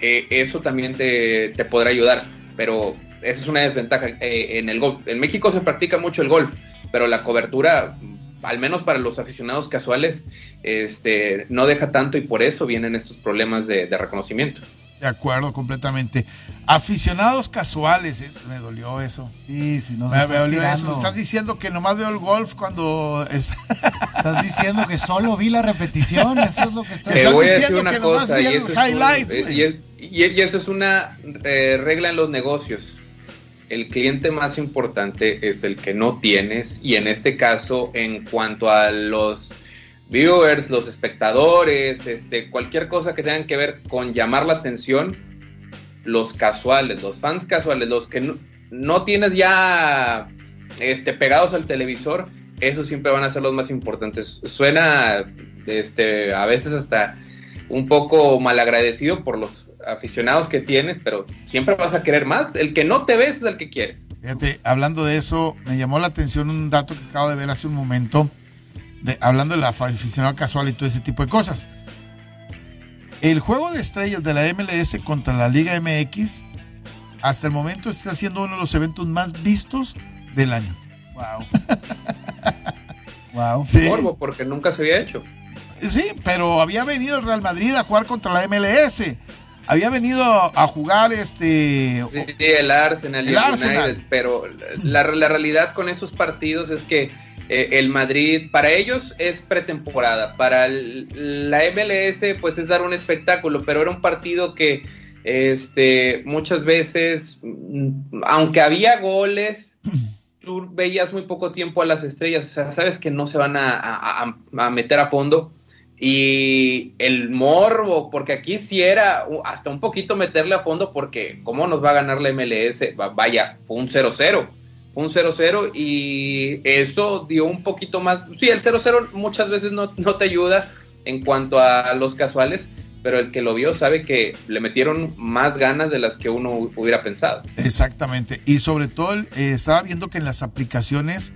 eso también te, te podrá ayudar. Pero esa es una desventaja eh, en el golf. En México se practica mucho el golf, pero la cobertura, al menos para los aficionados casuales, este, no deja tanto y por eso vienen estos problemas de, reconocimiento. De acuerdo, completamente. Aficionados casuales, me dolió eso. Sí, sí, no me, dolió eso. Estás diciendo que nomás veo el golf cuando. Estás diciendo que solo vi la repetición. Eso es lo que estás, Te voy a decir una cosa. Y eso, es, y, eso es una eh, regla en los negocios el cliente más importante es el que no tienes y en este caso en cuanto a los viewers, los espectadores, este, cualquier cosa que tengan que ver con llamar la atención, los casuales, los fans casuales, los que no, tienes ya este, pegados al televisor, esos siempre van a ser los más importantes. Suena este, a veces hasta un poco malagradecido por los aficionados que tienes, pero siempre vas a querer más. El que no te ves es el que quieres. Fíjate, hablando de eso, me llamó la atención un dato que acabo de ver hace un momento, de, hablando del aficionado casual y todo ese tipo de cosas. el juego de estrellas de la MLS contra la Liga MX hasta el momento está siendo uno de los eventos más vistos del año. Wow. wow. Sí. Morbo, porque nunca se había hecho. Sí, pero había venido el Real Madrid a jugar contra la MLS. Había venido a jugar este. Sí, el Arsenal y El el, Arsenal. United, pero la, la realidad con esos partidos es que eh, el Madrid, para ellos es pretemporada, para el- la MLS pues es dar un espectáculo, pero era un partido que este, muchas veces, mm, aunque había goles, tú veías muy poco tiempo a las estrellas, o sea, sabes que no se van a, a- meter a fondo. Y el morbo, porque aquí sí era hasta un poquito meterle a fondo, porque ¿cómo nos va a ganar la MLS? Va- Vaya, fue un 0-0. Un 0-0 y eso dio un poquito más. Sí, el 0-0 muchas veces no, no te ayuda en cuanto a los casuales, pero el que lo vio sabe que le metieron más ganas de las que uno hubiera pensado. Exactamente. Y sobre todo, eh, estaba viendo que en las aplicaciones,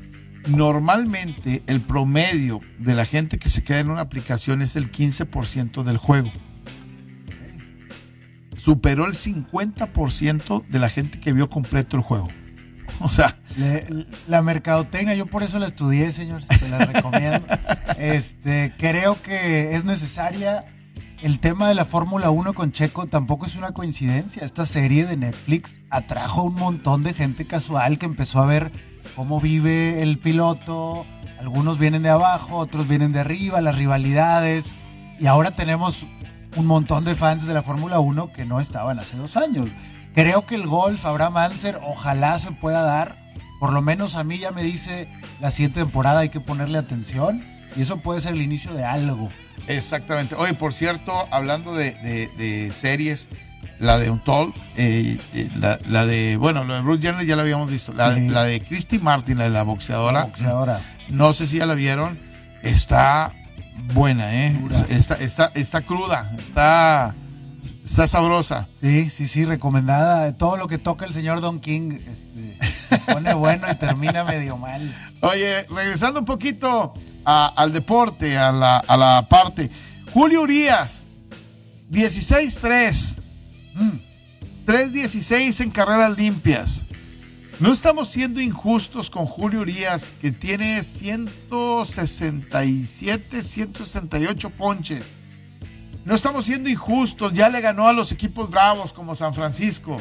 normalmente el promedio de la gente que se queda en una aplicación es el 15% del juego. Superó el 50% de la gente que vio completo el juego. O sea, Le- la mercadotecnia, yo por eso la estudié, señor, se la recomiendo. este, creo que es necesaria. El tema de la Fórmula 1 con Checo tampoco es una coincidencia. Esta serie de Netflix atrajo un montón de gente casual que empezó a ver cómo vive el piloto. Algunos vienen de abajo, otros vienen de arriba, las rivalidades. Y ahora tenemos un montón de fans de la Fórmula 1 que no estaban hace dos años. Creo que el golf, Abraham Anser, ojalá se pueda dar. Por lo menos a mí ya me dice la siguiente temporada hay que ponerle atención. Y eso puede ser el inicio de algo. Exactamente. Oye, por cierto, hablando de, de- de series, la de Untold, eh, eh, la, la de, bueno, lo de Bruce Jenner ya la habíamos visto. La, Sí. la de Christy Martin, la de la boxeadora, Boxeadora. no sé si ya la vieron, está buena, ¿eh? Está, está, está cruda, está, está sabrosa. Sí, sí, sí, recomendada. Todo lo que toca el señor Don King este, se pone bueno y termina medio mal. Oye, regresando un poquito a- al deporte, a la, a la parte. Julio Urias, 16-3. Mm, 3.16 en carreras limpias. No estamos siendo injustos con Julio Urias, que tiene 167, 168 ponches. No estamos siendo injustos, ya le ganó a los equipos bravos como San Francisco.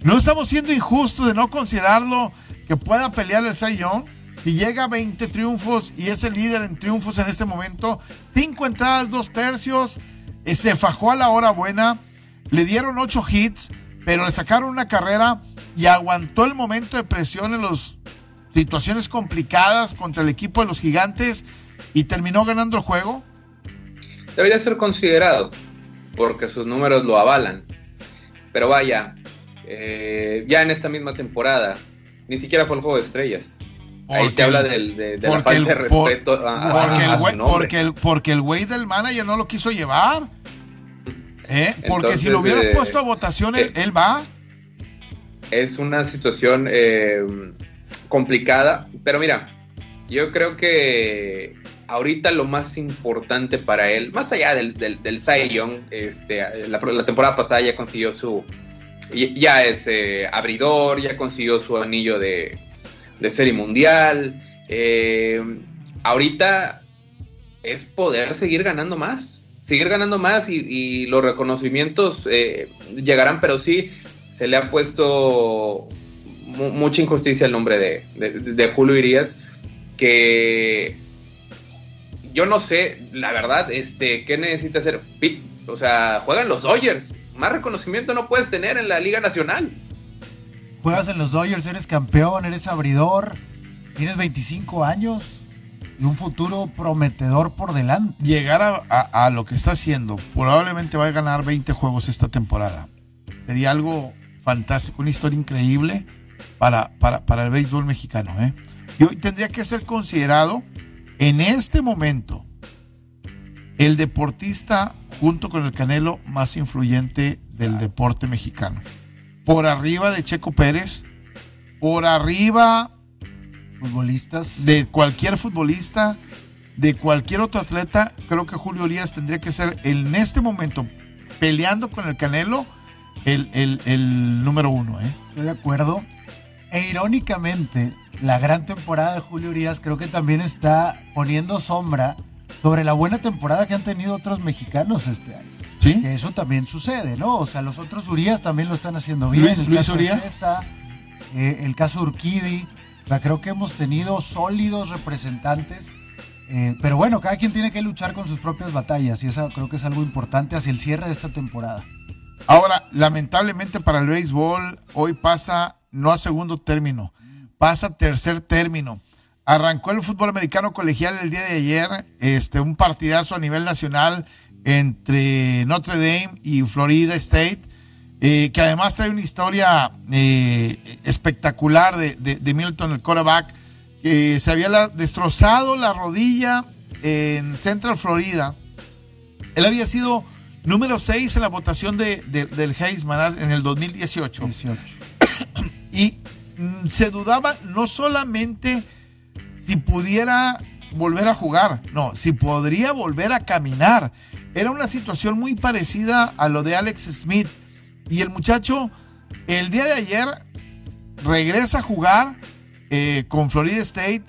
No estamos siendo injustos de no considerarlo que pueda pelear el Young. Si llega a 20 triunfos y es el líder en triunfos en este momento, 5 entradas, 2 tercios, eh, se fajó a la hora buena, le dieron 8 hits, pero le sacaron una carrera y aguantó el momento de presión en las situaciones complicadas contra el equipo de los gigantes y terminó ganando el juego. Debería ser considerado, porque sus números lo avalan. Pero vaya, eh, ya en esta misma temporada, ni siquiera fue el juego de estrellas. Ahí te habla el- del- de, de la falta de el- respeto a, a- Porque a el, nombre. porque, el, porque el güey del manager no lo quiso llevar. ¿Eh? Porque si lo hubieras eh, puesto a votación, él, él va. es una situación complicada, pero mira, yo creo que ahorita lo más importante para él, más allá del, del, del Cy Young, este, la, temporada pasada ya consiguió su, ya es eh, abridor, ya consiguió su anillo de, de serie mundial, eh, ahorita es poder seguir ganando más, seguir ganando más y, los reconocimientos eh, llegarán, pero sí se le ha puesto mu- mucha injusticia el nombre de, de, de Julio Irías, que yo no sé, la verdad, este, ¿qué necesita hacer? O sea, juegan los Dodgers. Más reconocimiento no puedes tener en la Liga Nacional. Juegas en los Dodgers, eres campeón, eres abridor, tienes 25 años y un futuro prometedor por delante. Llegar a, a- a lo que está haciendo, probablemente va a ganar 20 juegos esta temporada. Sería algo fantástico, una historia increíble para, para, para el béisbol mexicano. ¿eh? Y hoy tendría que ser considerado en este momento el deportista junto con el Canelo más influyente del deporte mexicano. Por arriba de Checo Pérez, por arriba Futbolistas. de cualquier futbolista, de cualquier otro atleta, creo que Julio Urias tendría que ser en este momento, peleando con el Canelo el, el, el número uno. ¿eh? Estoy de acuerdo. E irónicamente, la gran temporada de Julio Urias creo que también está poniendo sombra sobre la buena temporada que han tenido otros mexicanos este año. ¿Sí? Que eso también sucede, ¿no? O sea, los otros Urias también lo están haciendo bien. Luis- el Luis caso Uría. Cesa, eh, el caso Urquidi. O sea, creo que hemos tenido sólidos representantes. eh, pero bueno, cada quien tiene que luchar con sus propias batallas y eso creo que es algo importante hacia el cierre de esta temporada. Ahora, lamentablemente para el béisbol, hoy pasa no a segundo término, pasa tercer término. Arrancó el fútbol americano colegial el día de ayer, este, un partidazo a nivel nacional entre Notre Dame y Florida State, eh, que además trae una historia eh, espectacular de, de- de Milton, el quarterback, que se había la- destrozado la rodilla en Central Florida. Él había sido número 6 en la votación de, de- del Heisman en el 2018 18. y se dudaba no solamente si pudiera volver a jugar, no, si podría volver a caminar. Era una situación muy parecida a lo de Alex Smith. Y el muchacho, el día de ayer, regresa a jugar eh, con Florida State.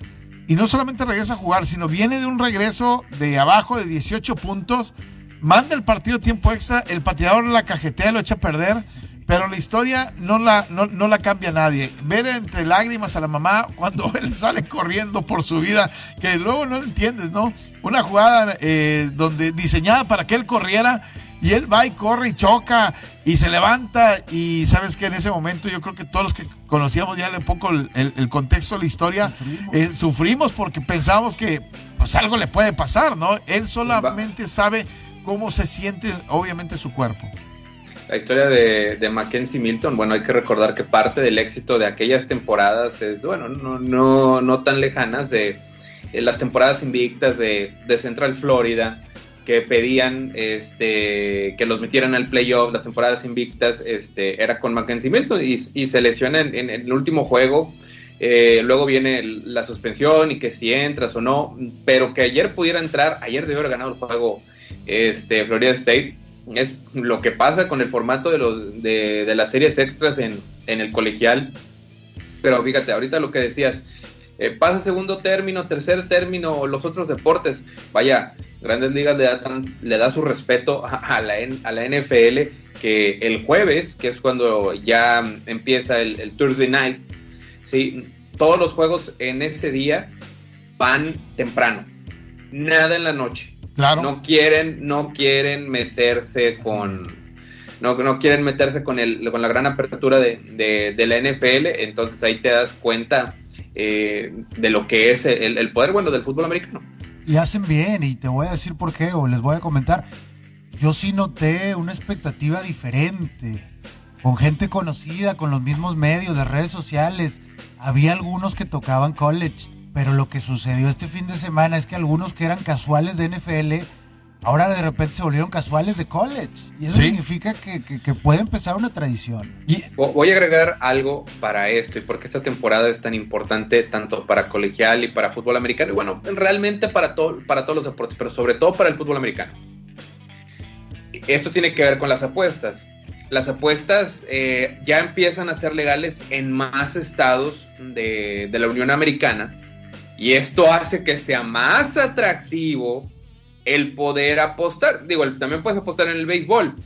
Y no solamente regresa a jugar, sino viene de un regreso de abajo de 18 puntos. Manda el partido tiempo extra. El pateador la cajetea, lo echa a perder. Pero la historia no la, no, no la cambia nadie. Ver entre lágrimas a la mamá cuando él sale corriendo por su vida, que luego no entiendes, ¿no? Una jugada eh, donde diseñada para que él corriera y él va y corre y choca y se levanta y sabes que en ese momento yo creo que todos los que conocíamos ya un poco el, el- el contexto de la historia Sufrimos. eh, sufrimos porque pensábamos que pues algo le puede pasar, ¿no? Él solamente sabe cómo se siente obviamente su cuerpo. La historia de, Mackenzie Milton, bueno, hay que recordar que parte del éxito de aquellas temporadas, es, bueno, no, no, no tan lejanas, de las temporadas invictas de, Central Florida, que pedían este, que los metieran al playoff, las temporadas invictas, este, era con Mackenzie Milton y, se lesiona en, el último juego. eh, luego viene la suspensión y que si entras o no, pero que ayer pudiera entrar, ayer debió haber ganado el juego este, Florida State es lo que pasa con el formato de, los, de, de las series extras en, en el colegial. Pero fíjate, ahorita lo que decías, eh, pasa segundo término, tercer término, los otros deportes. Vaya, Grandes Ligas le da, le da su respeto a, la, a la NFL que el jueves, que es cuando ya empieza el, el Thursday Night, ¿sí? todos los juegos en ese día van temprano, nada en la noche Claro. no quieren no quieren meterse con no, no quieren meterse con el con la gran apertura de, de- de la NFL entonces ahí te das cuenta eh, de lo que es el, el poder bueno del fútbol americano Y hacen bien, y te voy a decir por qué, o les voy a comentar. Yo sí noté una expectativa diferente, con gente conocida, con los mismos medios de redes sociales. Había algunos que tocaban college, pero lo que sucedió este fin de semana es que algunos que eran casuales de NFL, ahora de repente se volvieron casuales de college. Y eso Sí. significa que, que- que puede empezar una tradición. Y voy a agregar algo para esto y porque esta temporada es tan importante tanto para colegial y para fútbol americano y bueno realmente para todo para todos los deportes pero sobre todo para el fútbol americano esto tiene que ver con las apuestas las apuestas eh, ya empiezan a ser legales en más estados de, de la Unión Americana y esto hace que sea más atractivo el poder apostar. Digo, también puedes apostar en el béisbol,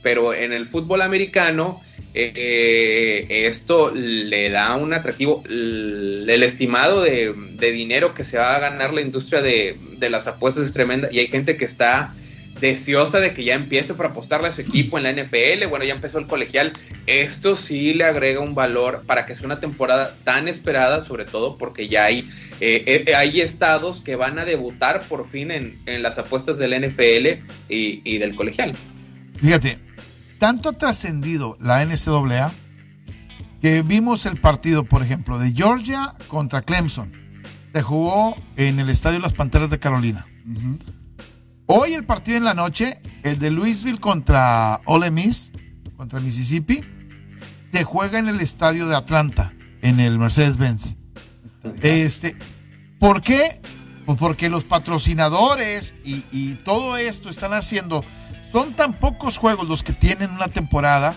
pero en el fútbol americano eh, esto le da un atractivo. El, estimado de, de dinero que se va a ganar la industria de, de las apuestas es tremenda y hay gente que está deseosa de que ya empiece para apostarle a su equipo en la NFL. Bueno, ya empezó el colegial. Esto sí le agrega un valor para que sea una temporada tan esperada, sobre todo porque ya hay, eh, eh, hay estados que van a debutar por fin en, en las apuestas del NFL y, y del colegial. Fíjate, tanto ha trascendido la NCAA que vimos el partido, por ejemplo, de Georgia contra Clemson. Se jugó en el Estadio Las Panteras de Carolina. Hoy el partido en la noche, el de Louisville contra Ole Miss, contra Mississippi, se juega en el Estadio de Atlanta, en el Mercedes-Benz. Este, ¿Por qué? Pues porque los patrocinadores y, todo esto están haciendo son tan pocos juegos los que tienen una temporada,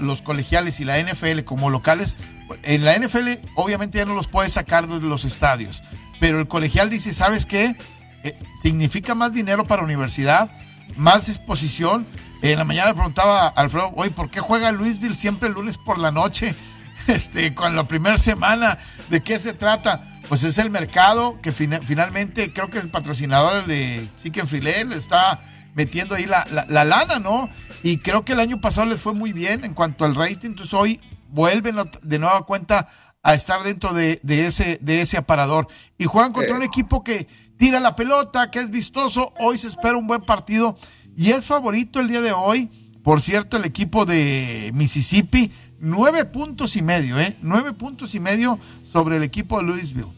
los colegiales y la NFL como locales. En la NFL obviamente ya no los puedes sacar de los estadios, pero el colegial dice, ¿sabes qué? Eh, significa más dinero para universidad, más exposición. En la mañana le preguntaba Alfredo, oye, ¿por qué juega Louisville siempre el lunes por la noche? Este, con la primera semana, ¿de qué se trata? Pues es el mercado que fina- finalmente creo que el patrocinador el de Chicken Filet le está metiendo ahí la, la- la lana, ¿no? Y creo que el año pasado les fue muy bien en cuanto al rating, entonces hoy vuelven de nueva cuenta a estar dentro de, de ese, de ese aparador. Y juegan contra Eh. un equipo que tira la pelota, que es vistoso. Hoy se espera un buen partido y es favorito el día de hoy. Por cierto, el equipo de Mississippi, nueve puntos y medio, ¿eh? Nueve puntos y medio sobre el equipo de Louisville.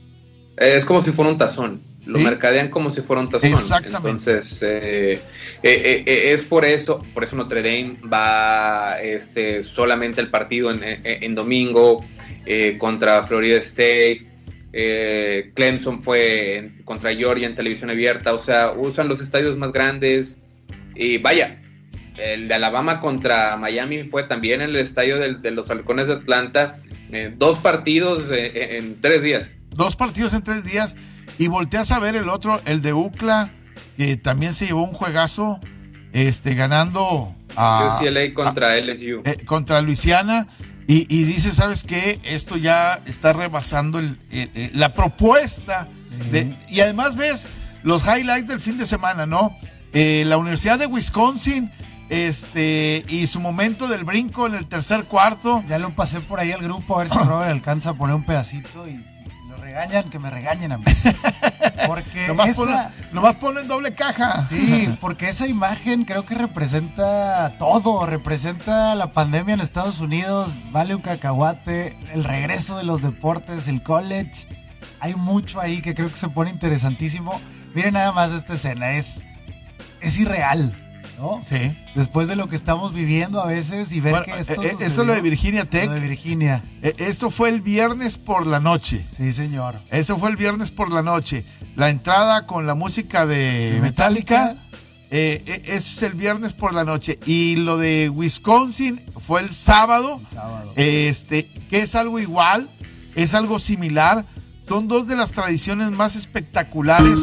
Es como si fuera un tazón. Lo Sí. mercadean como si fuera un tazón. Exactamente. Entonces, eh, eh, eh, eh, es por eso, por eso Notre Dame va este, solamente el partido en, en- en domingo eh, contra Florida State. Eh, Clemson fue en- contra Georgia en televisión abierta. O sea, usan los estadios más grandes. Y vaya, el de Alabama contra Miami fue también en el estadio de los Halcones de Atlanta. Eh, dos partidos eh, en tres días. Dos partidos en tres días y volteas a ver el otro, el de UCLA, que también se llevó un juegazo, este, ganando a, UCLA contra LSU. eh, contra Luisiana. Y, y dice, ¿sabes qué? Esto ya está rebasando el- eh, eh, la propuesta. de- y además ves los highlights del fin de semana, ¿no? Eh, la Universidad de Wisconsin este y su momento del brinco en el tercer cuarto. Ya lo pasé por ahí al grupo a ver si Robert alcanza a poner un pedacito y regañan, que me regañen a mí. Porque Nomás, esa, ponen, nomás ponen doble caja. sí, porque esa imagen creo que representa todo, representa la pandemia en Estados Unidos, vale un cacahuate, el regreso de los deportes, el college. Hay mucho ahí que creo que se pone interesantísimo. Miren nada más esta escena, es, es irreal, ¿no? Sí. Después de lo que estamos viviendo a veces y ver Bueno, que esto eh, eh, eso lo de Virginia Tech. lo de Virginia. Eh, Esto fue el viernes por la noche. Sí, señor. Eso fue el viernes por la noche. La entrada con la música de Metallica. Metallica. eh, eh, es el viernes por la noche. Y lo de Wisconsin fue el sábado. El sábado. Este, que es algo igual, es algo similar. Son dos de las tradiciones más espectaculares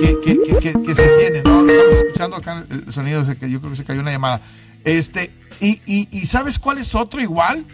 que, que- que- que- que se tienen, ¿no? Estamos escuchando acá el sonido, que yo creo que se cayó una llamada. Este, y, y- y ¿sabes cuál es otro igual?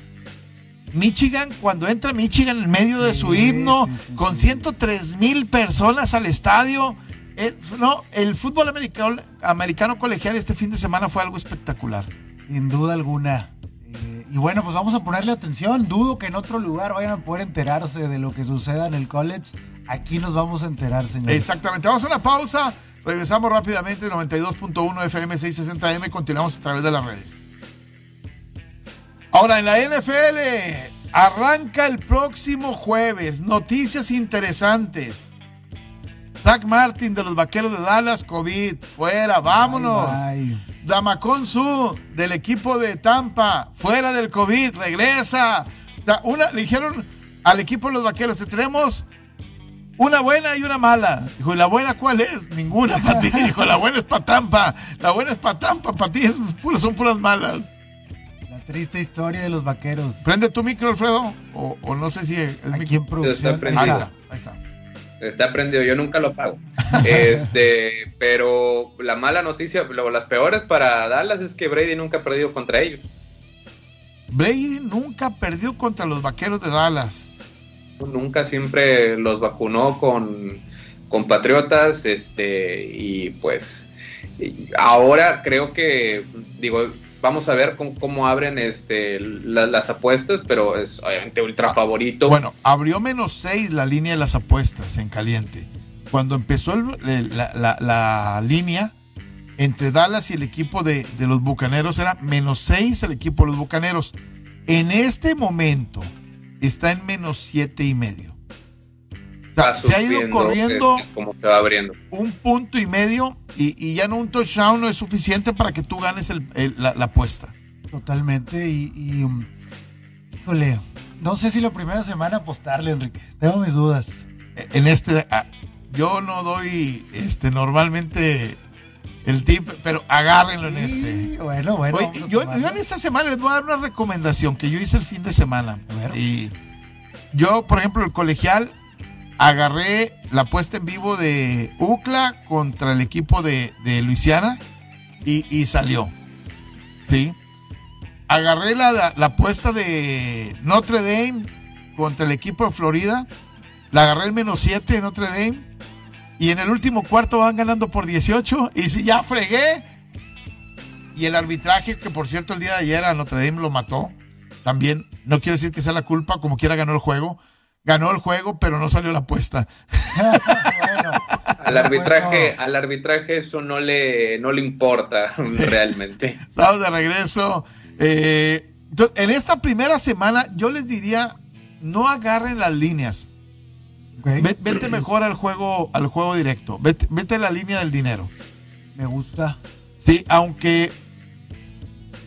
Michigan, cuando entra Michigan en medio de su himno, sí, sí, con sí. 103 mil personas al estadio. eh, no, el fútbol americano, americano colegial este fin de semana fue algo espectacular. Sin duda alguna. Eh, y bueno, pues vamos a ponerle atención. Dudo que en otro lugar vayan a poder enterarse de lo que suceda en el college. Aquí nos vamos a enterar, señores. Exactamente. Vamos a una pausa. Regresamos rápidamente. 92.1 FM 660M. Continuamos a través de las redes. Ahora en la NFL. Arranca el próximo jueves. Noticias interesantes. Zach Martin de los Vaqueros de Dallas, COVID. Fuera, vámonos. Ay. Damacon Su del equipo de Tampa, fuera del COVID, regresa. Una, le dijeron al equipo de los vaqueros, te tenemos una buena y una mala. Dijo, ¿y la buena cuál es? Ninguna para ti. Dijo, la buena es para Tampa. La buena es para Tampa, para ti es puro- son puras malas. La triste historia de los vaqueros. Prende tu micro, Alfredo. O, o no sé si el Aquí en micro. producción. Ahí está, ahí está. Está prendido, yo nunca lo pago. Este, pero la mala noticia, o las peores para Dallas es que Brady nunca ha perdido contra ellos. Brady nunca perdió contra los vaqueros de Dallas. Nunca siempre los vacunó con, con Patriotas, este, y pues ahora creo que, digo, vamos a ver cómo, cómo abren este, la- las apuestas, pero es obviamente ultra favorito. Bueno, abrió menos 6 la línea de las apuestas en caliente. Cuando empezó el- el- la, la- la línea entre Dallas y el equipo de, de los Bucaneros era menos 6 el equipo de los Bucaneros. En este momento está en menos siete y medio. Se ha ido corriendo cómo se va abriendo. un punto y medio y, y ya no un touchdown no es suficiente para que tú ganes el- el- la, la apuesta. Totalmente. Y, y, um, híjole, no sé si la primera semana apostarle, Enrique. Tengo mis dudas. en este ah, yo no doy este normalmente el tip, pero agárrenlo en este. Bueno, bueno. Oye, yo, yo en esta semana les voy a dar una recomendación que yo hice el fin de semana. A ver. Y yo, por ejemplo, el colegial, agarré la puesta en vivo de UCLA contra el equipo de, de Luisiana y, y salió. ¿Sí? Agarré la, la, apuesta de Notre Dame contra el equipo de Florida. La agarré el menos 7 de Notre Dame. Y en el último cuarto van ganando por 18. Y si ya fregué. Y el arbitraje, que por cierto el día de ayer a Notre Dame lo mató. También, no quiero decir que sea la culpa, como quiera ganó el juego. Ganó el juego, pero no salió la apuesta. bueno, Al arbitraje, al arbitraje eso no le, no le importa realmente. Estamos de regreso. Eh, en esta primera semana, yo les diría, no agarren las líneas. ok, Ve- Vete mejor al juego, al juego directo. Vete, vete a la línea del dinero. me gusta. Sí, aunque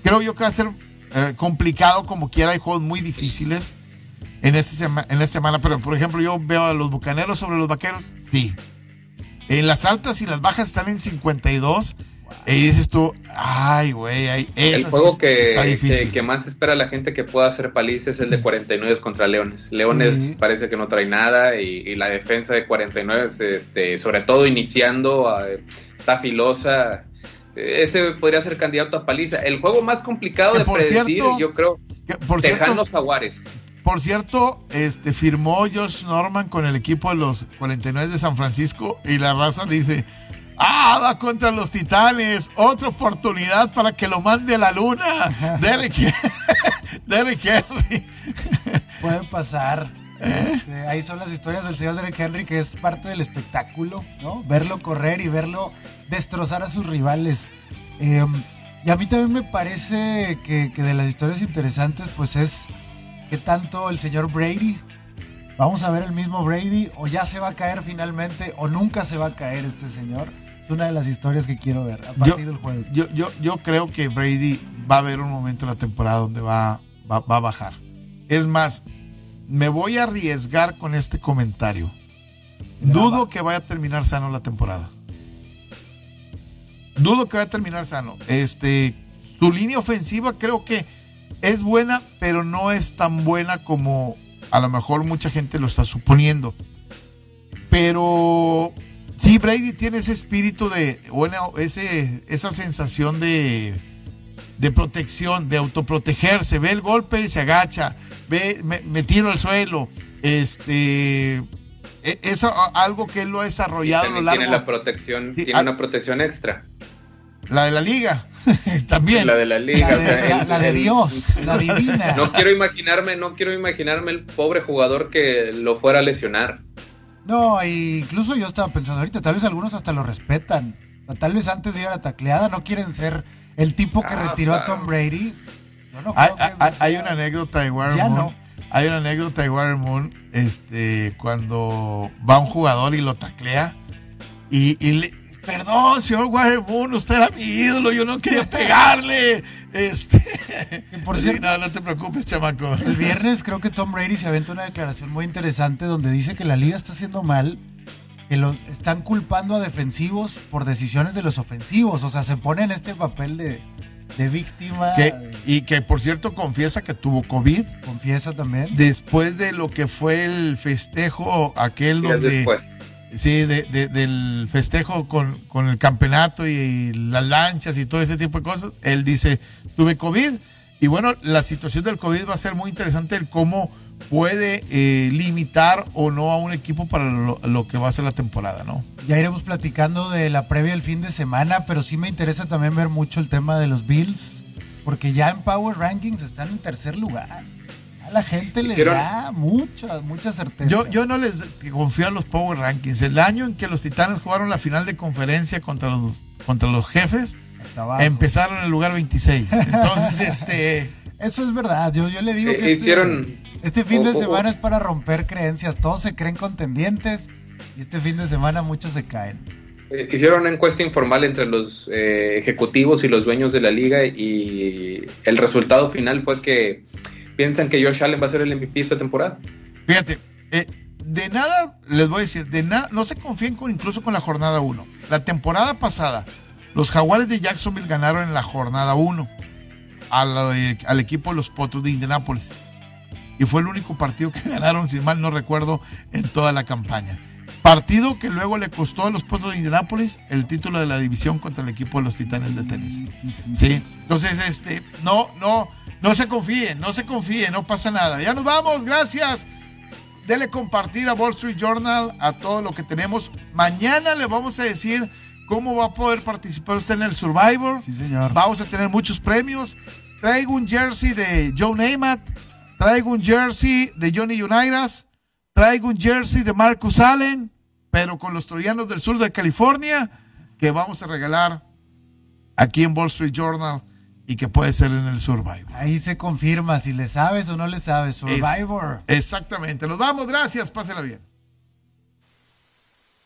creo yo que va a ser eh, complicado como quiera. Hay juegos muy difíciles en, este sema- en esta semana. Pero, por ejemplo, yo veo a los bucaneros sobre los vaqueros. Sí. En las altas y las bajas están en 52. Y dices tú, ay, güey, El sí juego está que, que, que más espera la gente que pueda hacer paliza es el de 49 contra Leones. Leones Sí. parece que no trae nada y, y la defensa de 49, es, este, sobre todo iniciando, eh, está filosa. Eh, Ese podría ser candidato a paliza. El juego más complicado Que de predecir, cierto, yo creo, por cierto, Tejanos Jaguares. Por cierto, este firmó Josh Norman con el equipo de los 49 de San Francisco y la raza dice, ah, va contra los Titanes, otra oportunidad para que lo mande a la luna. Derek, Derek Henry. Puede pasar. Este, ahí son las historias del señor Derek Henry, que es parte del espectáculo, ¿no? Verlo correr y verlo destrozar a sus rivales. Eh, y a mí también me parece que, que de las historias interesantes, pues es que tanto el señor Brady, vamos a ver el mismo Brady, o ya se va a caer finalmente, o nunca se va a caer este señor. Es una de las historias que quiero ver a partir del jueves. Yo, yo, yo creo que Brady va a haber un momento en la temporada donde va, va, va a bajar. Es más, me voy a arriesgar con este comentario. Dudo que vaya a terminar sano la temporada. Dudo que vaya a terminar sano. Este, su línea ofensiva creo que es buena, pero no es tan buena como a lo mejor mucha gente lo está suponiendo. Pero sí, Brady tiene ese espíritu de, bueno, ese, esa sensación de, de protección, de autoprotegerse. Ve el golpe y se agacha. Ve, me, me tiro al suelo. Este, e- eso a- algo que él lo ha Y desarrollado a lo también largo. tiene la protección, Sí, tiene una protección extra. La de la liga. También. La de la liga. La o sea, de, la- el- la de el- Dios, la divina. No quiero imaginarme, no quiero imaginarme el pobre jugador que lo fuera a lesionar. No, y incluso yo estaba pensando ahorita, tal vez algunos hasta lo respetan. O sea, tal vez antes de ir a la tacleada no quieren ser el tipo que Ah, retiró a. Tom Brady. Yo no Hay, creo que hay- una anécdota de Warren Ya Moon. no. Hay una anécdota de Warren Moon este, cuando va un jugador y lo taclea. Y, y le, perdón, señor Warren Moon, usted era mi ídolo, yo no quería pegarle. Este, por Sí, cierto, no, no te preocupes, chamaco. el viernes creo que Tom Brady se aventó una declaración muy interesante donde dice que la liga está haciendo mal, que lo están culpando a defensivos por decisiones de los ofensivos. O sea, se pone en este papel de, de víctima. Que- y que por cierto confiesa que tuvo COVID confiesa también. después de lo que fue el festejo aquel donde después. Sí de, de- del festejo con, con el campeonato y, las lanchas y todo ese tipo de cosas él dice tuve COVID y bueno la situación del COVID va a ser muy interesante el cómo puede eh, limitar o no a un equipo para lo, lo que va a ser la temporada no Ya iremos platicando de la previa del fin de semana, pero sí me interesa también ver mucho el tema de los Bills, porque ya en Power Rankings están en tercer lugar. A la gente les Hicieron- da mucha, mucha certeza. Yo, yo no les confío a los Power Rankings. El año en que los Titanes jugaron la final de conferencia contra los, contra los jefes, empezaron en el lugar 26. Entonces, este. Eso es verdad. Yo, yo le digo Eh, que este- hicieron- este, fin de semana es para romper creencias. Todos se creen contendientes y este fin de semana muchos se caen. Eh, Hicieron una encuesta informal entre los eh, ejecutivos y los dueños de la liga y el resultado final fue que piensan que Josh Allen va a ser el MVP esta temporada. Fíjate, eh, de nada, les voy a decir, de nada, no se confíen con, incluso con la jornada 1. La temporada pasada, Los Jaguares de Jacksonville ganaron en la jornada 1 al, eh, al equipo de los Potros de Indianápolis. Y fue el único partido que ganaron, si mal no recuerdo, en toda la campaña. Partido que luego le costó a los Potros de Indianápolis el título de la división contra el equipo de los Titanes de Tennessee. Sí. Entonces, este, no, no, no se confíen, no se confíen, no pasa nada. Ya nos vamos, gracias. Dele compartir a Wall Street Journal a todo lo que tenemos. Mañana le vamos a decir cómo va a poder participar usted en el Survivor. Sí, señor. Vamos a tener muchos premios. Traigo un jersey de Joe Namath. Traigo un jersey de Johnny Unitas. Traigo un jersey de Marcus Allen, pero con los troyanos del sur de California, que vamos a regalar aquí en Wall Street Journal y que puede ser en el Survivor. Ahí se confirma si le sabes o no le sabes. Survivor. Es- exactamente. Nos vamos, gracias, pásela bien.